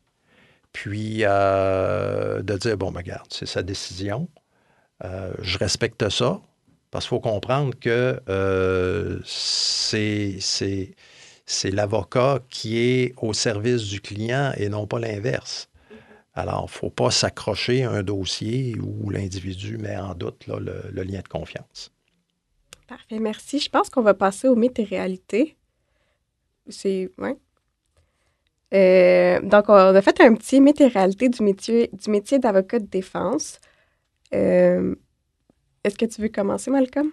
puis euh, de dire Bon, ben, regarde, c'est sa décision, euh, je respecte ça, parce qu'il faut comprendre que euh, c'est l'avocat qui est au service du client et non pas l'inverse. Alors, il ne faut pas s'accrocher à un dossier où l'individu met en doute le, lien de confiance. Parfait, merci. Je pense qu'on va passer au mythe et réalité. C'est. Ouais. Euh, donc, on a fait un petit mythe et réalité du métier, du métier d'avocat de défense. Euh, est-ce que tu veux commencer, Malcolm?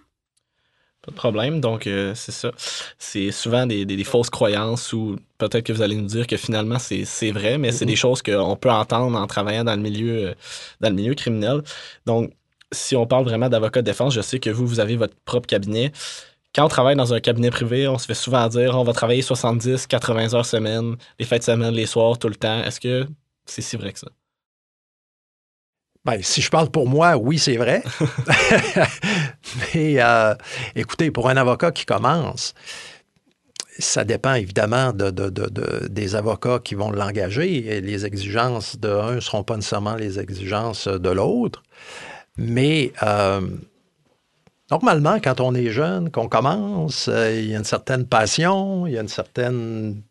Pas de problème. Donc, euh, c'est ça. C'est souvent des, fausses croyances ou peut-être que vous allez nous dire que finalement, c'est vrai, mais c'est des choses qu'on peut entendre en travaillant dans le milieu, dans le milieu criminel. Donc, si on parle vraiment d'avocat de défense, je sais que vous, vous avez votre propre cabinet. Quand on travaille dans un cabinet privé, on se fait souvent dire on va travailler 70, 80 heures semaine, les fêtes de semaine, les soirs, tout le temps. Est-ce que c'est si vrai que ça? Ben, si je parle pour moi, oui, c'est vrai. Mais euh, écoutez, pour un avocat qui commence, ça dépend évidemment de, des avocats qui vont l'engager. Et les exigences de un ne seront pas nécessairement les exigences de l'autre. Mais euh, normalement, quand on est jeune, qu'on commence, euh, il y a une certaine passion, il y a une certaine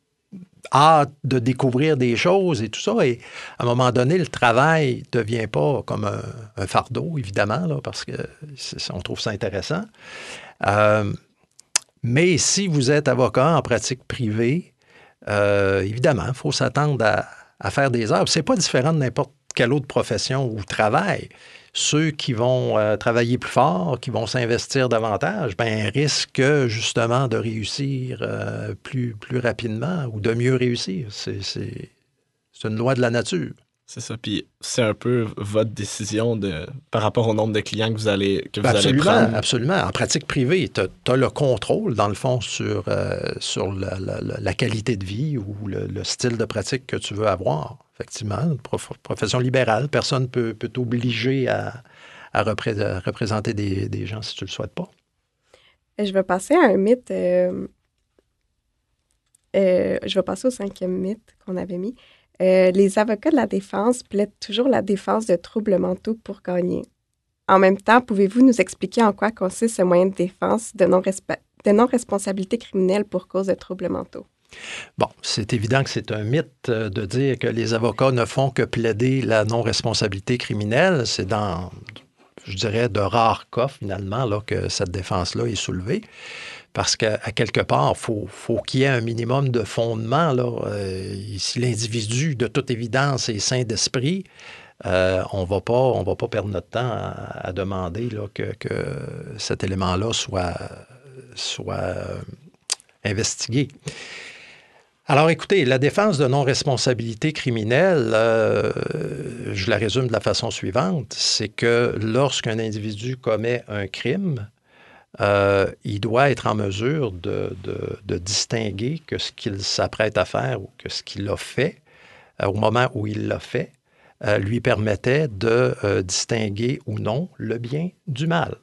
hâte de découvrir des choses et tout ça. Et à un moment donné, le travail ne devient pas comme un, fardeau, évidemment, parce qu'on trouve ça intéressant. Euh, mais si vous êtes avocat en pratique privée, évidemment, il faut s'attendre à, à, faire des heures. Ce n'est pas différent de n'importe quelle autre profession ou travail ceux qui vont euh, travailler plus fort, qui vont s'investir davantage, ben, risquent justement de réussir euh, plus, plus rapidement ou de mieux réussir. C'est une loi de la nature. C'est ça. Puis c'est un peu votre décision de, par rapport au nombre de clients que vous allez, que vous absolument, prendre. Absolument. En pratique privée, tu as, le contrôle, dans le fond, sur, euh, sur la, qualité de vie ou le, style de pratique que tu veux avoir. Effectivement, une profession libérale, personne ne peut, t'obliger à, représenter des, gens si tu ne le souhaites pas. Je vais passer à un mythe. Euh, euh, je vais passer au cinquième mythe qu'on avait mis. Euh, les avocats de la défense plaident toujours la défense de troubles mentaux pour gagner. En même temps, pouvez-vous nous expliquer en quoi consiste ce moyen de défense de non-responsabilité criminelle pour cause de troubles mentaux? Bon, c'est évident que c'est un mythe euh, de dire que les avocats ne font que plaider la non-responsabilité criminelle. C'est dans, je dirais, de rares cas, finalement, là, que cette défense-là est soulevée parce qu'à quelque part, il faut, qu'il y ait un minimum de fondement. Là. Euh, si l'individu, de toute évidence, est sain d'esprit, euh, on ne va pas perdre notre temps à, demander là, que, cet élément-là soit, soit investigué. Alors écoutez, la défense de non-responsabilité criminelle, je la résume de la façon suivante, c'est que lorsqu'un individu commet un crime, euh, il doit être en mesure de, distinguer que ce qu'il s'apprête à faire ou que ce qu'il a fait euh, au moment où il l'a fait euh, lui permettait de distinguer ou non le bien du mal.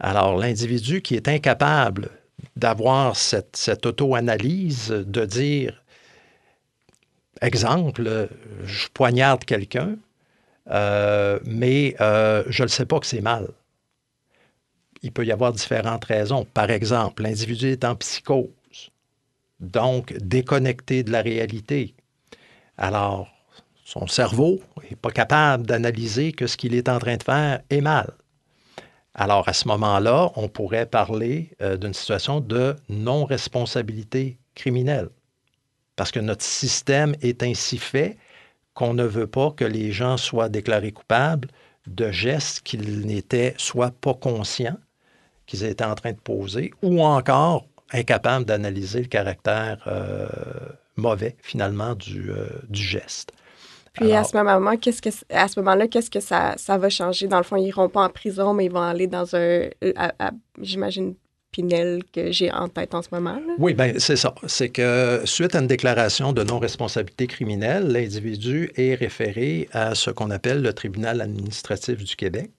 Alors l'individu qui est incapable d'avoir cette, cette auto-analyse, de dire, exemple, je poignarde quelqu'un, mais je ne sais pas que c'est mal il peut y avoir différentes raisons. Par exemple, l'individu est en psychose, donc déconnecté de la réalité. Alors, son cerveau n'est pas capable d'analyser que ce qu'il est en train de faire est mal. Alors, à ce moment-là, on pourrait parler euh, d'une situation de non-responsabilité criminelle. Parce que notre système est ainsi fait qu'on ne veut pas que les gens soient déclarés coupables de gestes qu'ils n'étaient soit pas conscients qu'ils étaient en train de poser, ou encore incapables d'analyser le caractère euh, mauvais, finalement, du, euh, du geste. Puis à ce moment-là, qu'est-ce que à ce moment-là, qu'est-ce que ça, ça, va changer? Dans le fond, ils iront pas en prison, mais ils vont aller dans un, j'imagine, Pinel que j'ai en tête en ce moment. Oui, bien, c'est ça. C'est que suite à une déclaration de non-responsabilité criminelle, l'individu est référé à ce qu'on appelle le tribunal administratif du Québec.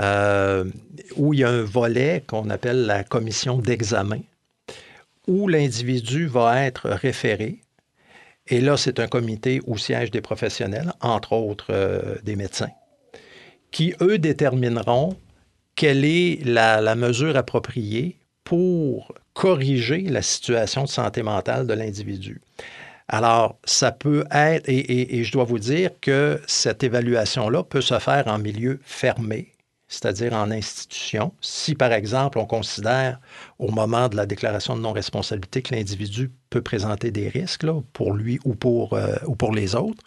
Euh, où il y a un volet qu'on appelle la commission d'examen, où l'individu va être référé. Et là, c'est un comité où siègent des professionnels, entre autres euh, des médecins, qui, eux, détermineront quelle est la, mesure appropriée pour corriger la situation de santé mentale de l'individu. Alors, ça peut être, et, je dois vous dire que cette évaluation-là peut se faire en milieu fermé, c'est-à-dire en institution. Si, par exemple, on considère au moment de la déclaration de non-responsabilité que l'individu peut présenter des risques pour lui ou pour, euh, ou pour les autres,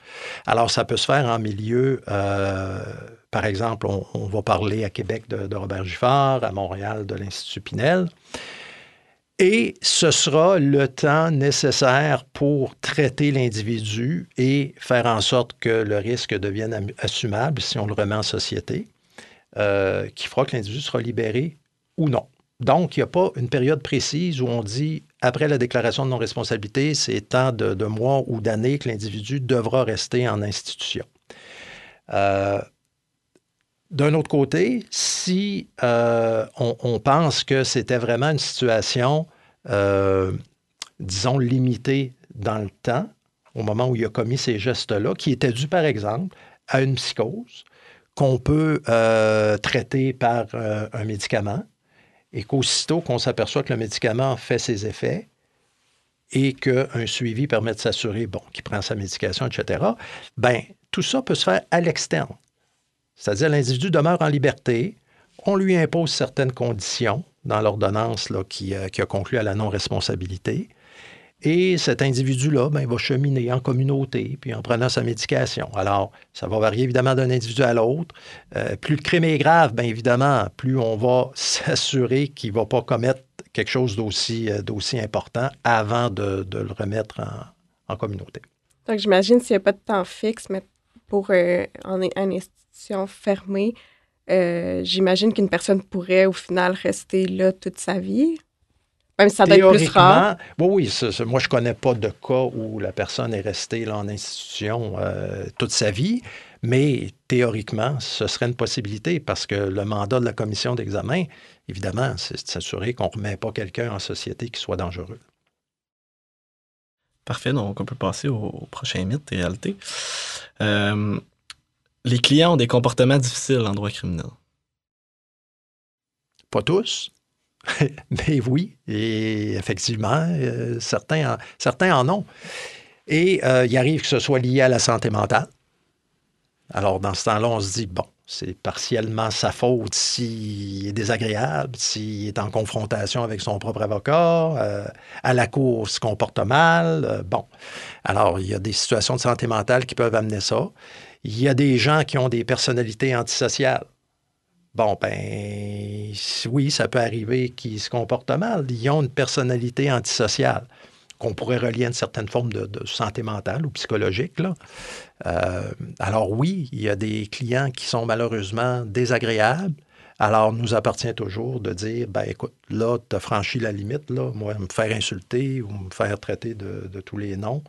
alors ça peut se faire en milieu, euh, par exemple, on, va parler à Québec de, Robert Giffard, à Montréal de l'Institut Pinel. Et ce sera le temps nécessaire pour traiter l'individu et faire en sorte que le risque devienne assumable si on le remet en société. Euh, qui fera que l'individu sera libéré ou non. Donc, il n'y a pas une période précise où on dit, après la déclaration de non-responsabilité, c'est tant de, mois ou d'années que l'individu devra rester en institution. Euh, d'un autre côté, si euh, on, pense que c'était vraiment une situation, disons, limitée dans le temps, au moment où il a commis ces gestes-là, qui était dû, par exemple, à une psychose, qu'on peut euh, traiter par euh, un médicament et qu'aussitôt qu'on s'aperçoit que le médicament fait ses effets et qu'un suivi permet de s'assurer bon, qu'il prend sa médication, etc., ben tout ça peut se faire à l'externe. C'est-à-dire l'individu demeure en liberté, on lui impose certaines conditions dans l'ordonnance qui, euh, qui, a conclu à la non-responsabilité. Et cet individu-là ben, va cheminer en communauté, puis en prenant sa médication. Alors, ça va varier évidemment d'un individu à l'autre. Euh, plus le crime est grave, bien évidemment, plus on va s'assurer qu'il ne va pas commettre quelque chose d'aussi, euh, d'aussi important avant de, le remettre en, communauté. Donc, j'imagine s'il n'y a pas de temps fixe, mais pour euh, une institution fermée, j'imagine qu'une personne pourrait au final rester là toute sa vie. Même ça doit être plus rare. Oui, oui. moi, je ne connais pas de cas où la personne est restée là, en institution euh, toute sa vie, mais théoriquement, ce serait une possibilité parce que le mandat de la commission d'examen, évidemment, c'est de s'assurer qu'on ne remet pas quelqu'un en société qui soit dangereux. Parfait, donc on peut passer au, prochain mythe et réalité. Euh, les clients ont des comportements difficiles en droit criminel. Pas tous. Mais oui, et effectivement, euh, certains, en, certains en ont. Et euh, il arrive que ce soit lié à la santé mentale. Alors, dans ce temps-là, on se dit, bon, c'est partiellement sa faute s'il est désagréable, s'il est en confrontation avec son propre avocat, euh, à la cour, se comporte mal. bon, alors, il y a des situations de santé mentale qui peuvent amener ça. Il y a des gens qui ont des personnalités antisociales. Bon, ben oui, ça peut arriver qu'ils se comportent mal. Ils ont une personnalité antisociale qu'on pourrait relier à une certaine forme de, santé mentale ou psychologique. Euh, alors oui, il y a des clients qui sont malheureusement désagréables, Alors, nous appartient toujours de dire, ben écoute, là, tu as franchi la limite, moi, me faire insulter ou me faire traiter de tous les noms,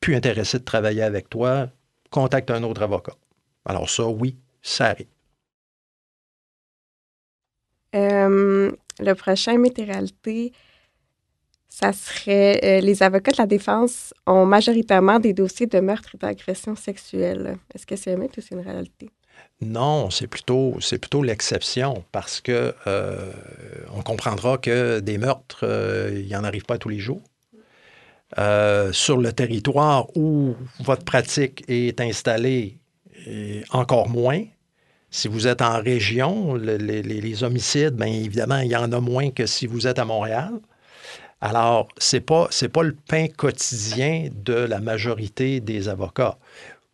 plus intéressé de travailler avec toi, contacte un autre avocat. Alors ça, oui, ça arrive. Euh, le prochain météoralité, ça serait euh, les avocats de la défense ont majoritairement des dossiers de meurtre et d'agression sexuelle. Est-ce que c'est un mythe ou c'est une réalité? Non, c'est plutôt, plutôt l'exception parce que euh, on comprendra que des meurtres, il n'y en arrive pas tous les jours. sur le territoire où votre pratique est installée, encore moins. Si vous êtes en région, les, homicides, bien évidemment, il y en a moins que si vous êtes à Montréal. Alors, ce n'est pas, pas le pain quotidien de la majorité des avocats.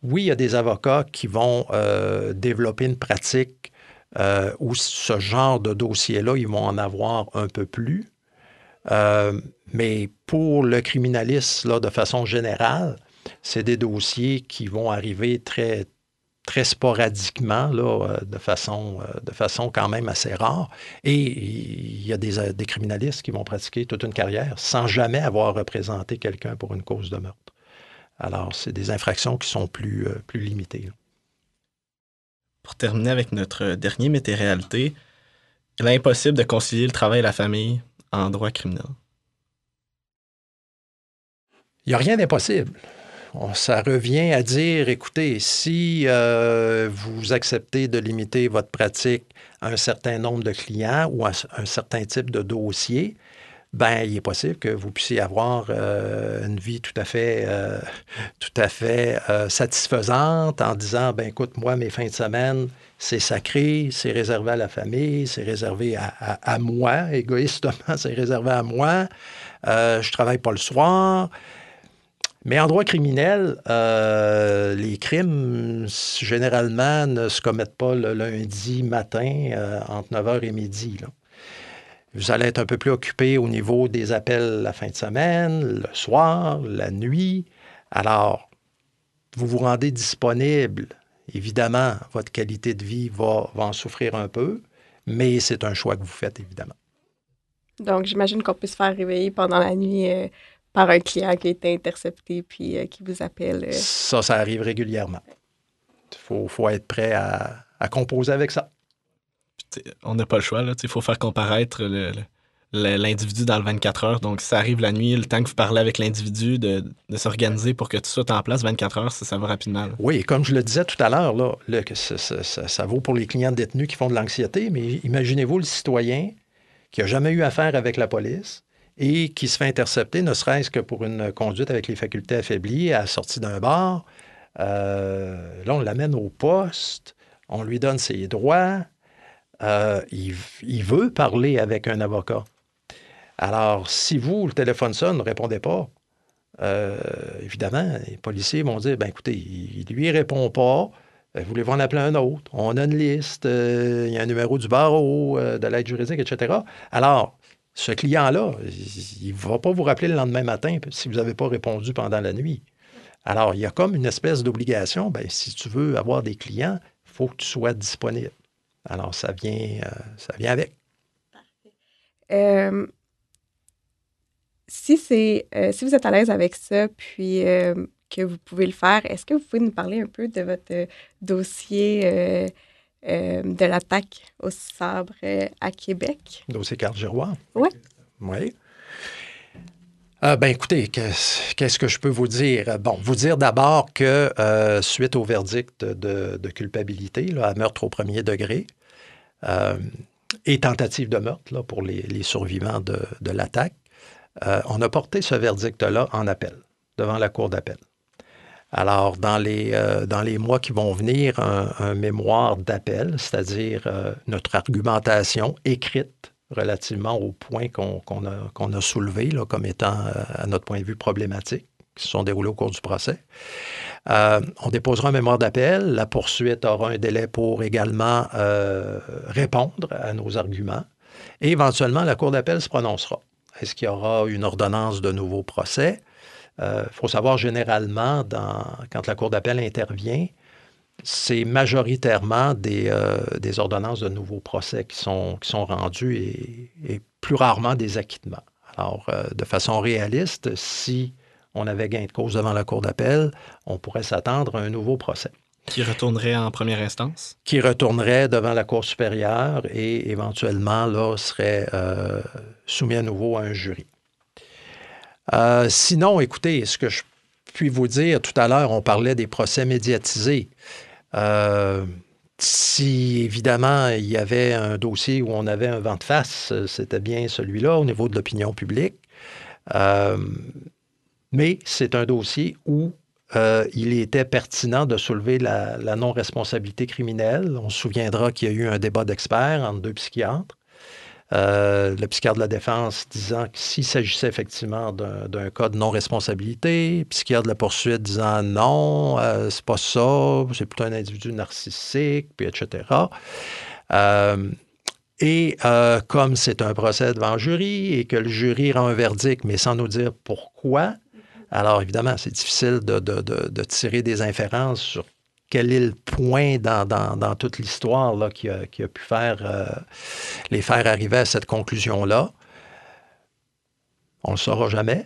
Oui, il y a des avocats qui vont euh, développer une pratique euh, où ce genre de dossier-là, ils vont en avoir un peu plus. Euh, mais pour le criminaliste, là, de façon générale, c'est des dossiers qui vont arriver très, très sporadiquement, là, euh, de, façon, euh, de façon quand même assez rare. Et il y a des, euh, des, criminalistes qui vont pratiquer toute une carrière sans jamais avoir représenté quelqu'un pour une cause de meurtre. Alors, c'est des infractions qui sont plus, plus limitées. Pour terminer avec notre dernier mété-réalité, il est impossible de concilier le travail et la famille en droit criminel. Il n'y a rien d'impossible ça revient à dire, écoutez, si euh, vous acceptez de limiter votre pratique à un certain nombre de clients ou à un certain type de dossier, ben il est possible que vous puissiez avoir euh, une vie tout à fait, euh, tout à fait satisfaisante en disant, ben écoute, moi, mes fins de semaine, c'est sacré, c'est réservé à la famille, c'est réservé à, à, moi, égoïstement, c'est réservé à moi. je travaille pas le soir. Mais en droit criminel, euh, les crimes, généralement, ne se commettent pas le lundi matin euh, entre 9h et midi. Vous allez être un peu plus occupé au niveau des appels la fin de semaine, le soir, la nuit. Alors, vous vous rendez disponible. Évidemment, votre qualité de vie va, en souffrir un peu, mais c'est un choix que vous faites, évidemment. Donc, j'imagine qu'on peut se faire réveiller pendant la nuit euh, par un client qui a été intercepté puis euh, qui vous appelle. Euh. Ça, ça arrive régulièrement. Il faut, être prêt à, composer avec ça. on n'a pas le choix. Il faut faire comparaître l'individu dans le 24 heures. Donc, si ça arrive la nuit, le temps que vous parlez avec l'individu, de, s'organiser pour que tout soit en place 24 heures, ça, ça va rapidement. Oui, comme je le disais tout à l'heure, là, ça, ça, vaut pour les clients détenus qui font de l'anxiété, mais imaginez-vous le citoyen qui n'a jamais eu affaire avec la police, et qui se fait intercepter, ne serait-ce que pour une conduite avec les facultés affaiblies à la sortie d'un bar. Euh, là, on l'amène au poste, on lui donne ses droits. Euh, il, veut parler avec un avocat. Alors, si vous, le téléphone sonne, ne répondez pas, euh, évidemment, les policiers vont dire, ben écoutez, il, lui répond pas. Voulez-vous en appeler un autre? On a une liste, il y a un numéro du barreau, de l'aide juridique, etc. Alors, ce client-là, il ne va pas vous rappeler le lendemain matin si vous n'avez pas répondu pendant la nuit. Alors, il y a comme une espèce d'obligation. Ben, si tu veux avoir des clients, il faut que tu sois disponible. Alors, ça vient, euh, ça vient avec. Euh, si, euh, si vous êtes à l'aise avec ça, puis que vous pouvez le faire, est-ce que vous pouvez nous parler un peu de votre dossier de l'attaque au sabre euh, à Québec. Dossier Carl Giroir. Oui. Oui. Euh, ben écoutez, qu'est-ce que je peux vous dire? Bon, vous dire d'abord que suite au verdict de, culpabilité là, à meurtre au premier degré et tentative de meurtre là, pour les, survivants de, de l'attaque, on a porté ce verdict-là en appel devant la Cour d'appel. Alors, dans les, euh, dans les mois qui vont venir, un, mémoire d'appel, c'est-à-dire euh, notre argumentation écrite relativement aux points qu'on a, a soulevés comme étant, euh, à notre point de vue, problématiques, qui se sont déroulés au cours du procès. on déposera un mémoire d'appel. La poursuite aura un délai pour également répondre à nos arguments. Et éventuellement, la Cour d'appel se prononcera. Est-ce qu'il y aura une ordonnance de nouveau procès? Il euh, faut savoir généralement, quand la Cour d'appel intervient, c'est majoritairement des, des, ordonnances de nouveaux procès qui sont, qui sont rendues et, et plus rarement des acquittements. Alors, de façon réaliste, si on avait gain de cause devant la Cour d'appel, on pourrait s'attendre à un nouveau procès. Qui retournerait en première instance? Qui retournerait devant la Cour supérieure et éventuellement, là, serait euh, soumis à nouveau à un jury. Euh, sinon, écoutez, ce que je puis vous dire, tout à l'heure, on parlait des procès médiatisés. Euh, si évidemment il y avait un dossier où on avait un vent de face, c'était bien celui-là au niveau de l'opinion publique. mais c'est un dossier où euh, il était pertinent de soulever la, non-responsabilité criminelle. On se souviendra qu'il y a eu un débat d'experts entre deux psychiatres. Euh, le psychiatre de la défense disant que s'il s'agissait effectivement d'un cas de non-responsabilité, le psychiatre de la poursuite disant non, euh, c'est pas ça, c'est plutôt un individu narcissique, puis etc. et comme c'est un procès devant jury et que le jury rend un verdict, mais sans nous dire pourquoi, alors, évidemment, c'est difficile de, tirer des inférences sur quel est le point dans, toute l'histoire qui a, pu faire euh, les faire arriver à cette conclusion-là. On ne le saura jamais,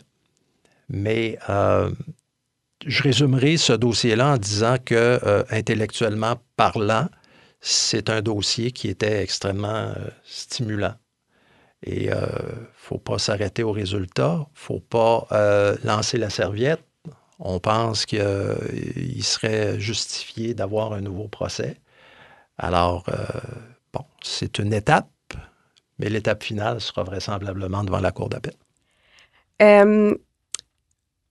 mais euh, je résumerai ce dossier-là en disant que, euh, intellectuellement parlant, c'est un dossier qui était extrêmement stimulant. Et il ne faut pas s'arrêter au résultat, il ne faut pas lancer la serviette. On pense qu'il serait justifié d'avoir un nouveau procès. Alors, euh, bon, c'est une étape, mais l'étape finale sera vraisemblablement devant la Cour d'appel.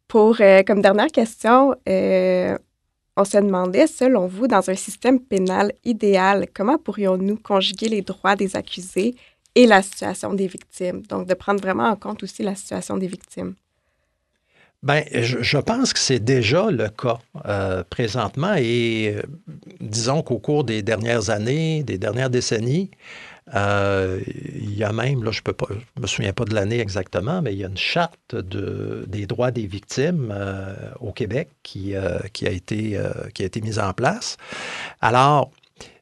pour, comme dernière question, on se demandait, selon vous, dans un système pénal idéal, comment pourrions-nous conjuguer les droits des accusés et la situation des victimes? Donc, de prendre vraiment en compte aussi la situation des victimes. Bien, je, pense que c'est déjà le cas euh, présentement et euh, disons qu'au cours des dernières années, des dernières décennies, euh, il y a même, là, je je me souviens pas de l'année exactement, mais il y a une charte de, des droits des victimes au Québec qui a été mise en place. Alors,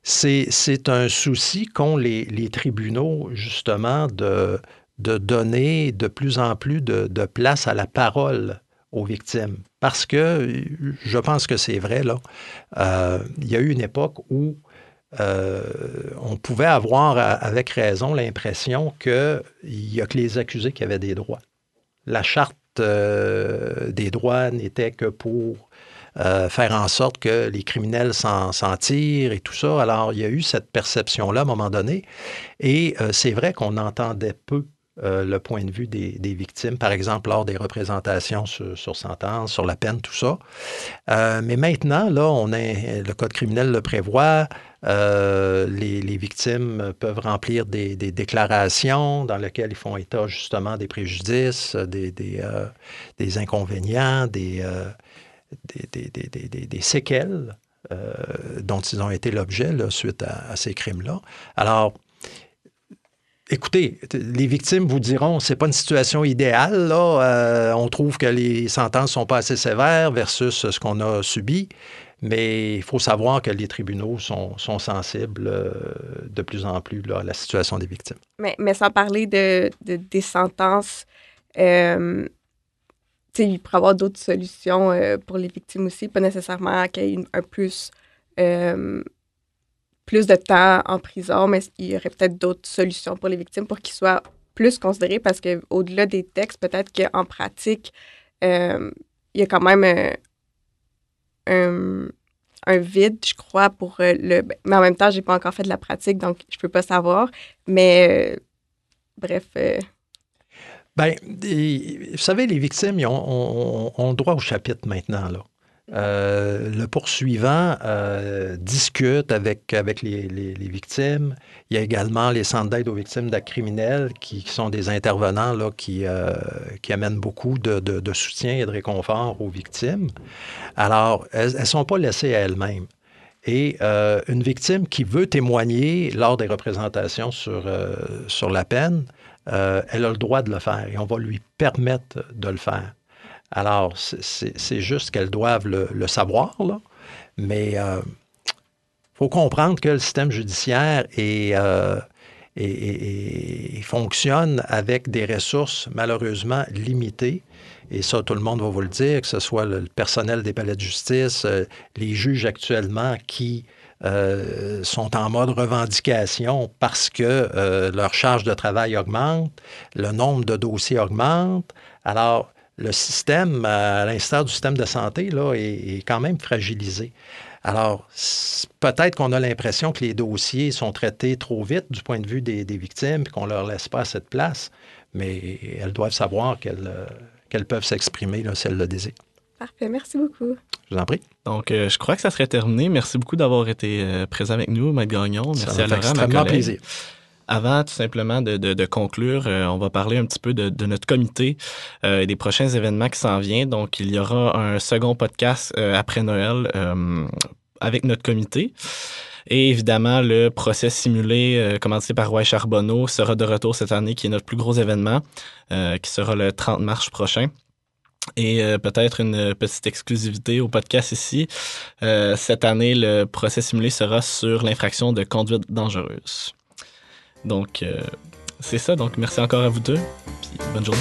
c'est un souci qu'ont les, tribunaux, justement, de, donner de plus en plus de, place à la parole aux victimes. Parce que je pense que c'est vrai, là. Euh, il y a eu une époque où euh, on pouvait avoir avec raison l'impression qu'il n'y a que les accusés qui avaient des droits. La charte euh, des droits n'était que pour faire en sorte que les criminels s'en tirent et tout ça. Alors, il y a eu cette perception-là à un moment donné. Et c'est vrai qu'on entendait peu euh, le point de vue des, victimes, par exemple lors des représentations sur, sentence, sur la peine, tout ça. mais maintenant, là, on le code criminel le prévoit. les, victimes peuvent remplir des, déclarations dans lesquelles ils font état justement des préjudices, des, des inconvénients, des, des, séquelles euh, dont ils ont été l'objet suite à, ces crimes-là. Alors, écoutez, les victimes vous diront, c'est pas une situation idéale. Là. Euh, on trouve que les sentences sont pas assez sévères versus ce qu'on a subi. Mais il faut savoir que les tribunaux sont, sensibles euh, de plus en plus à la situation des victimes. Mais, sans parler de, des sentences, il pourrait y avoir d'autres solutions euh, pour les victimes aussi, pas nécessairement qu'il y ait un plus, euh, plus de temps en prison, mais il y aurait peut-être d'autres solutions pour les victimes pour qu'ils soient plus considérés parce qu'au-delà des textes, peut-être qu'en pratique, euh, il y a quand même un, un, vide, je crois, pour le. Mais en même temps, j'ai pas encore fait de la pratique, donc je peux pas savoir. Mais bref. Bien, vous savez, les victimes ils ont, droit au chapitre maintenant. Là. Euh, le poursuivant euh, discute avec, avec les, victimes. Il y a également les centres d'aide aux victimes d'actes criminels qui, sont des intervenants là, qui, euh, qui amènent beaucoup de, soutien et de réconfort aux victimes. Alors, elles ne sont pas laissées à elles-mêmes. Et une victime qui veut témoigner lors des représentations sur, sur la peine, elle a le droit de le faire et on va lui permettre de le faire. Alors, c'est juste qu'elles doivent le, savoir, mais euh, faut comprendre que le système judiciaire euh, fonctionne avec des ressources malheureusement limitées. Et ça, tout le monde va vous le dire, que ce soit le personnel des palais de justice, euh, les juges actuellement qui sont en mode revendication parce que leur charge de travail augmente, le nombre de dossiers augmente. Alors, le système, à l'instar du système de santé, là, est quand même fragilisé. Alors, peut-être qu'on a l'impression que les dossiers sont traités trop vite du point de vue des, victimes et qu'on ne leur laisse pas cette place, mais elles doivent savoir qu'elles euh, peuvent s'exprimer si elles le désirent. Parfait, merci beaucoup. Je vous en prie. Donc, euh, je crois que ça serait terminé. Merci beaucoup d'avoir été euh, présent avec nous, Maître Gagnon. Merci ça à Laurent, extrêmement plaisir. Avant tout simplement de, conclure, on va parler un petit peu de, notre comité et des prochains événements qui s'en viennent. Donc, il y aura un second podcast après Noël avec notre comité. Et évidemment, le procès simulé euh, commencé par Roy Charbonneau sera de retour cette année, qui est notre plus gros événement, euh, qui sera le 30 mars prochain. Et euh, peut-être une petite exclusivité au podcast ici. cette année, le procès simulé sera sur l'infraction de conduite dangereuse. Donc, c'est ça. Donc, merci encore à vous deux. Puis, bonne journée.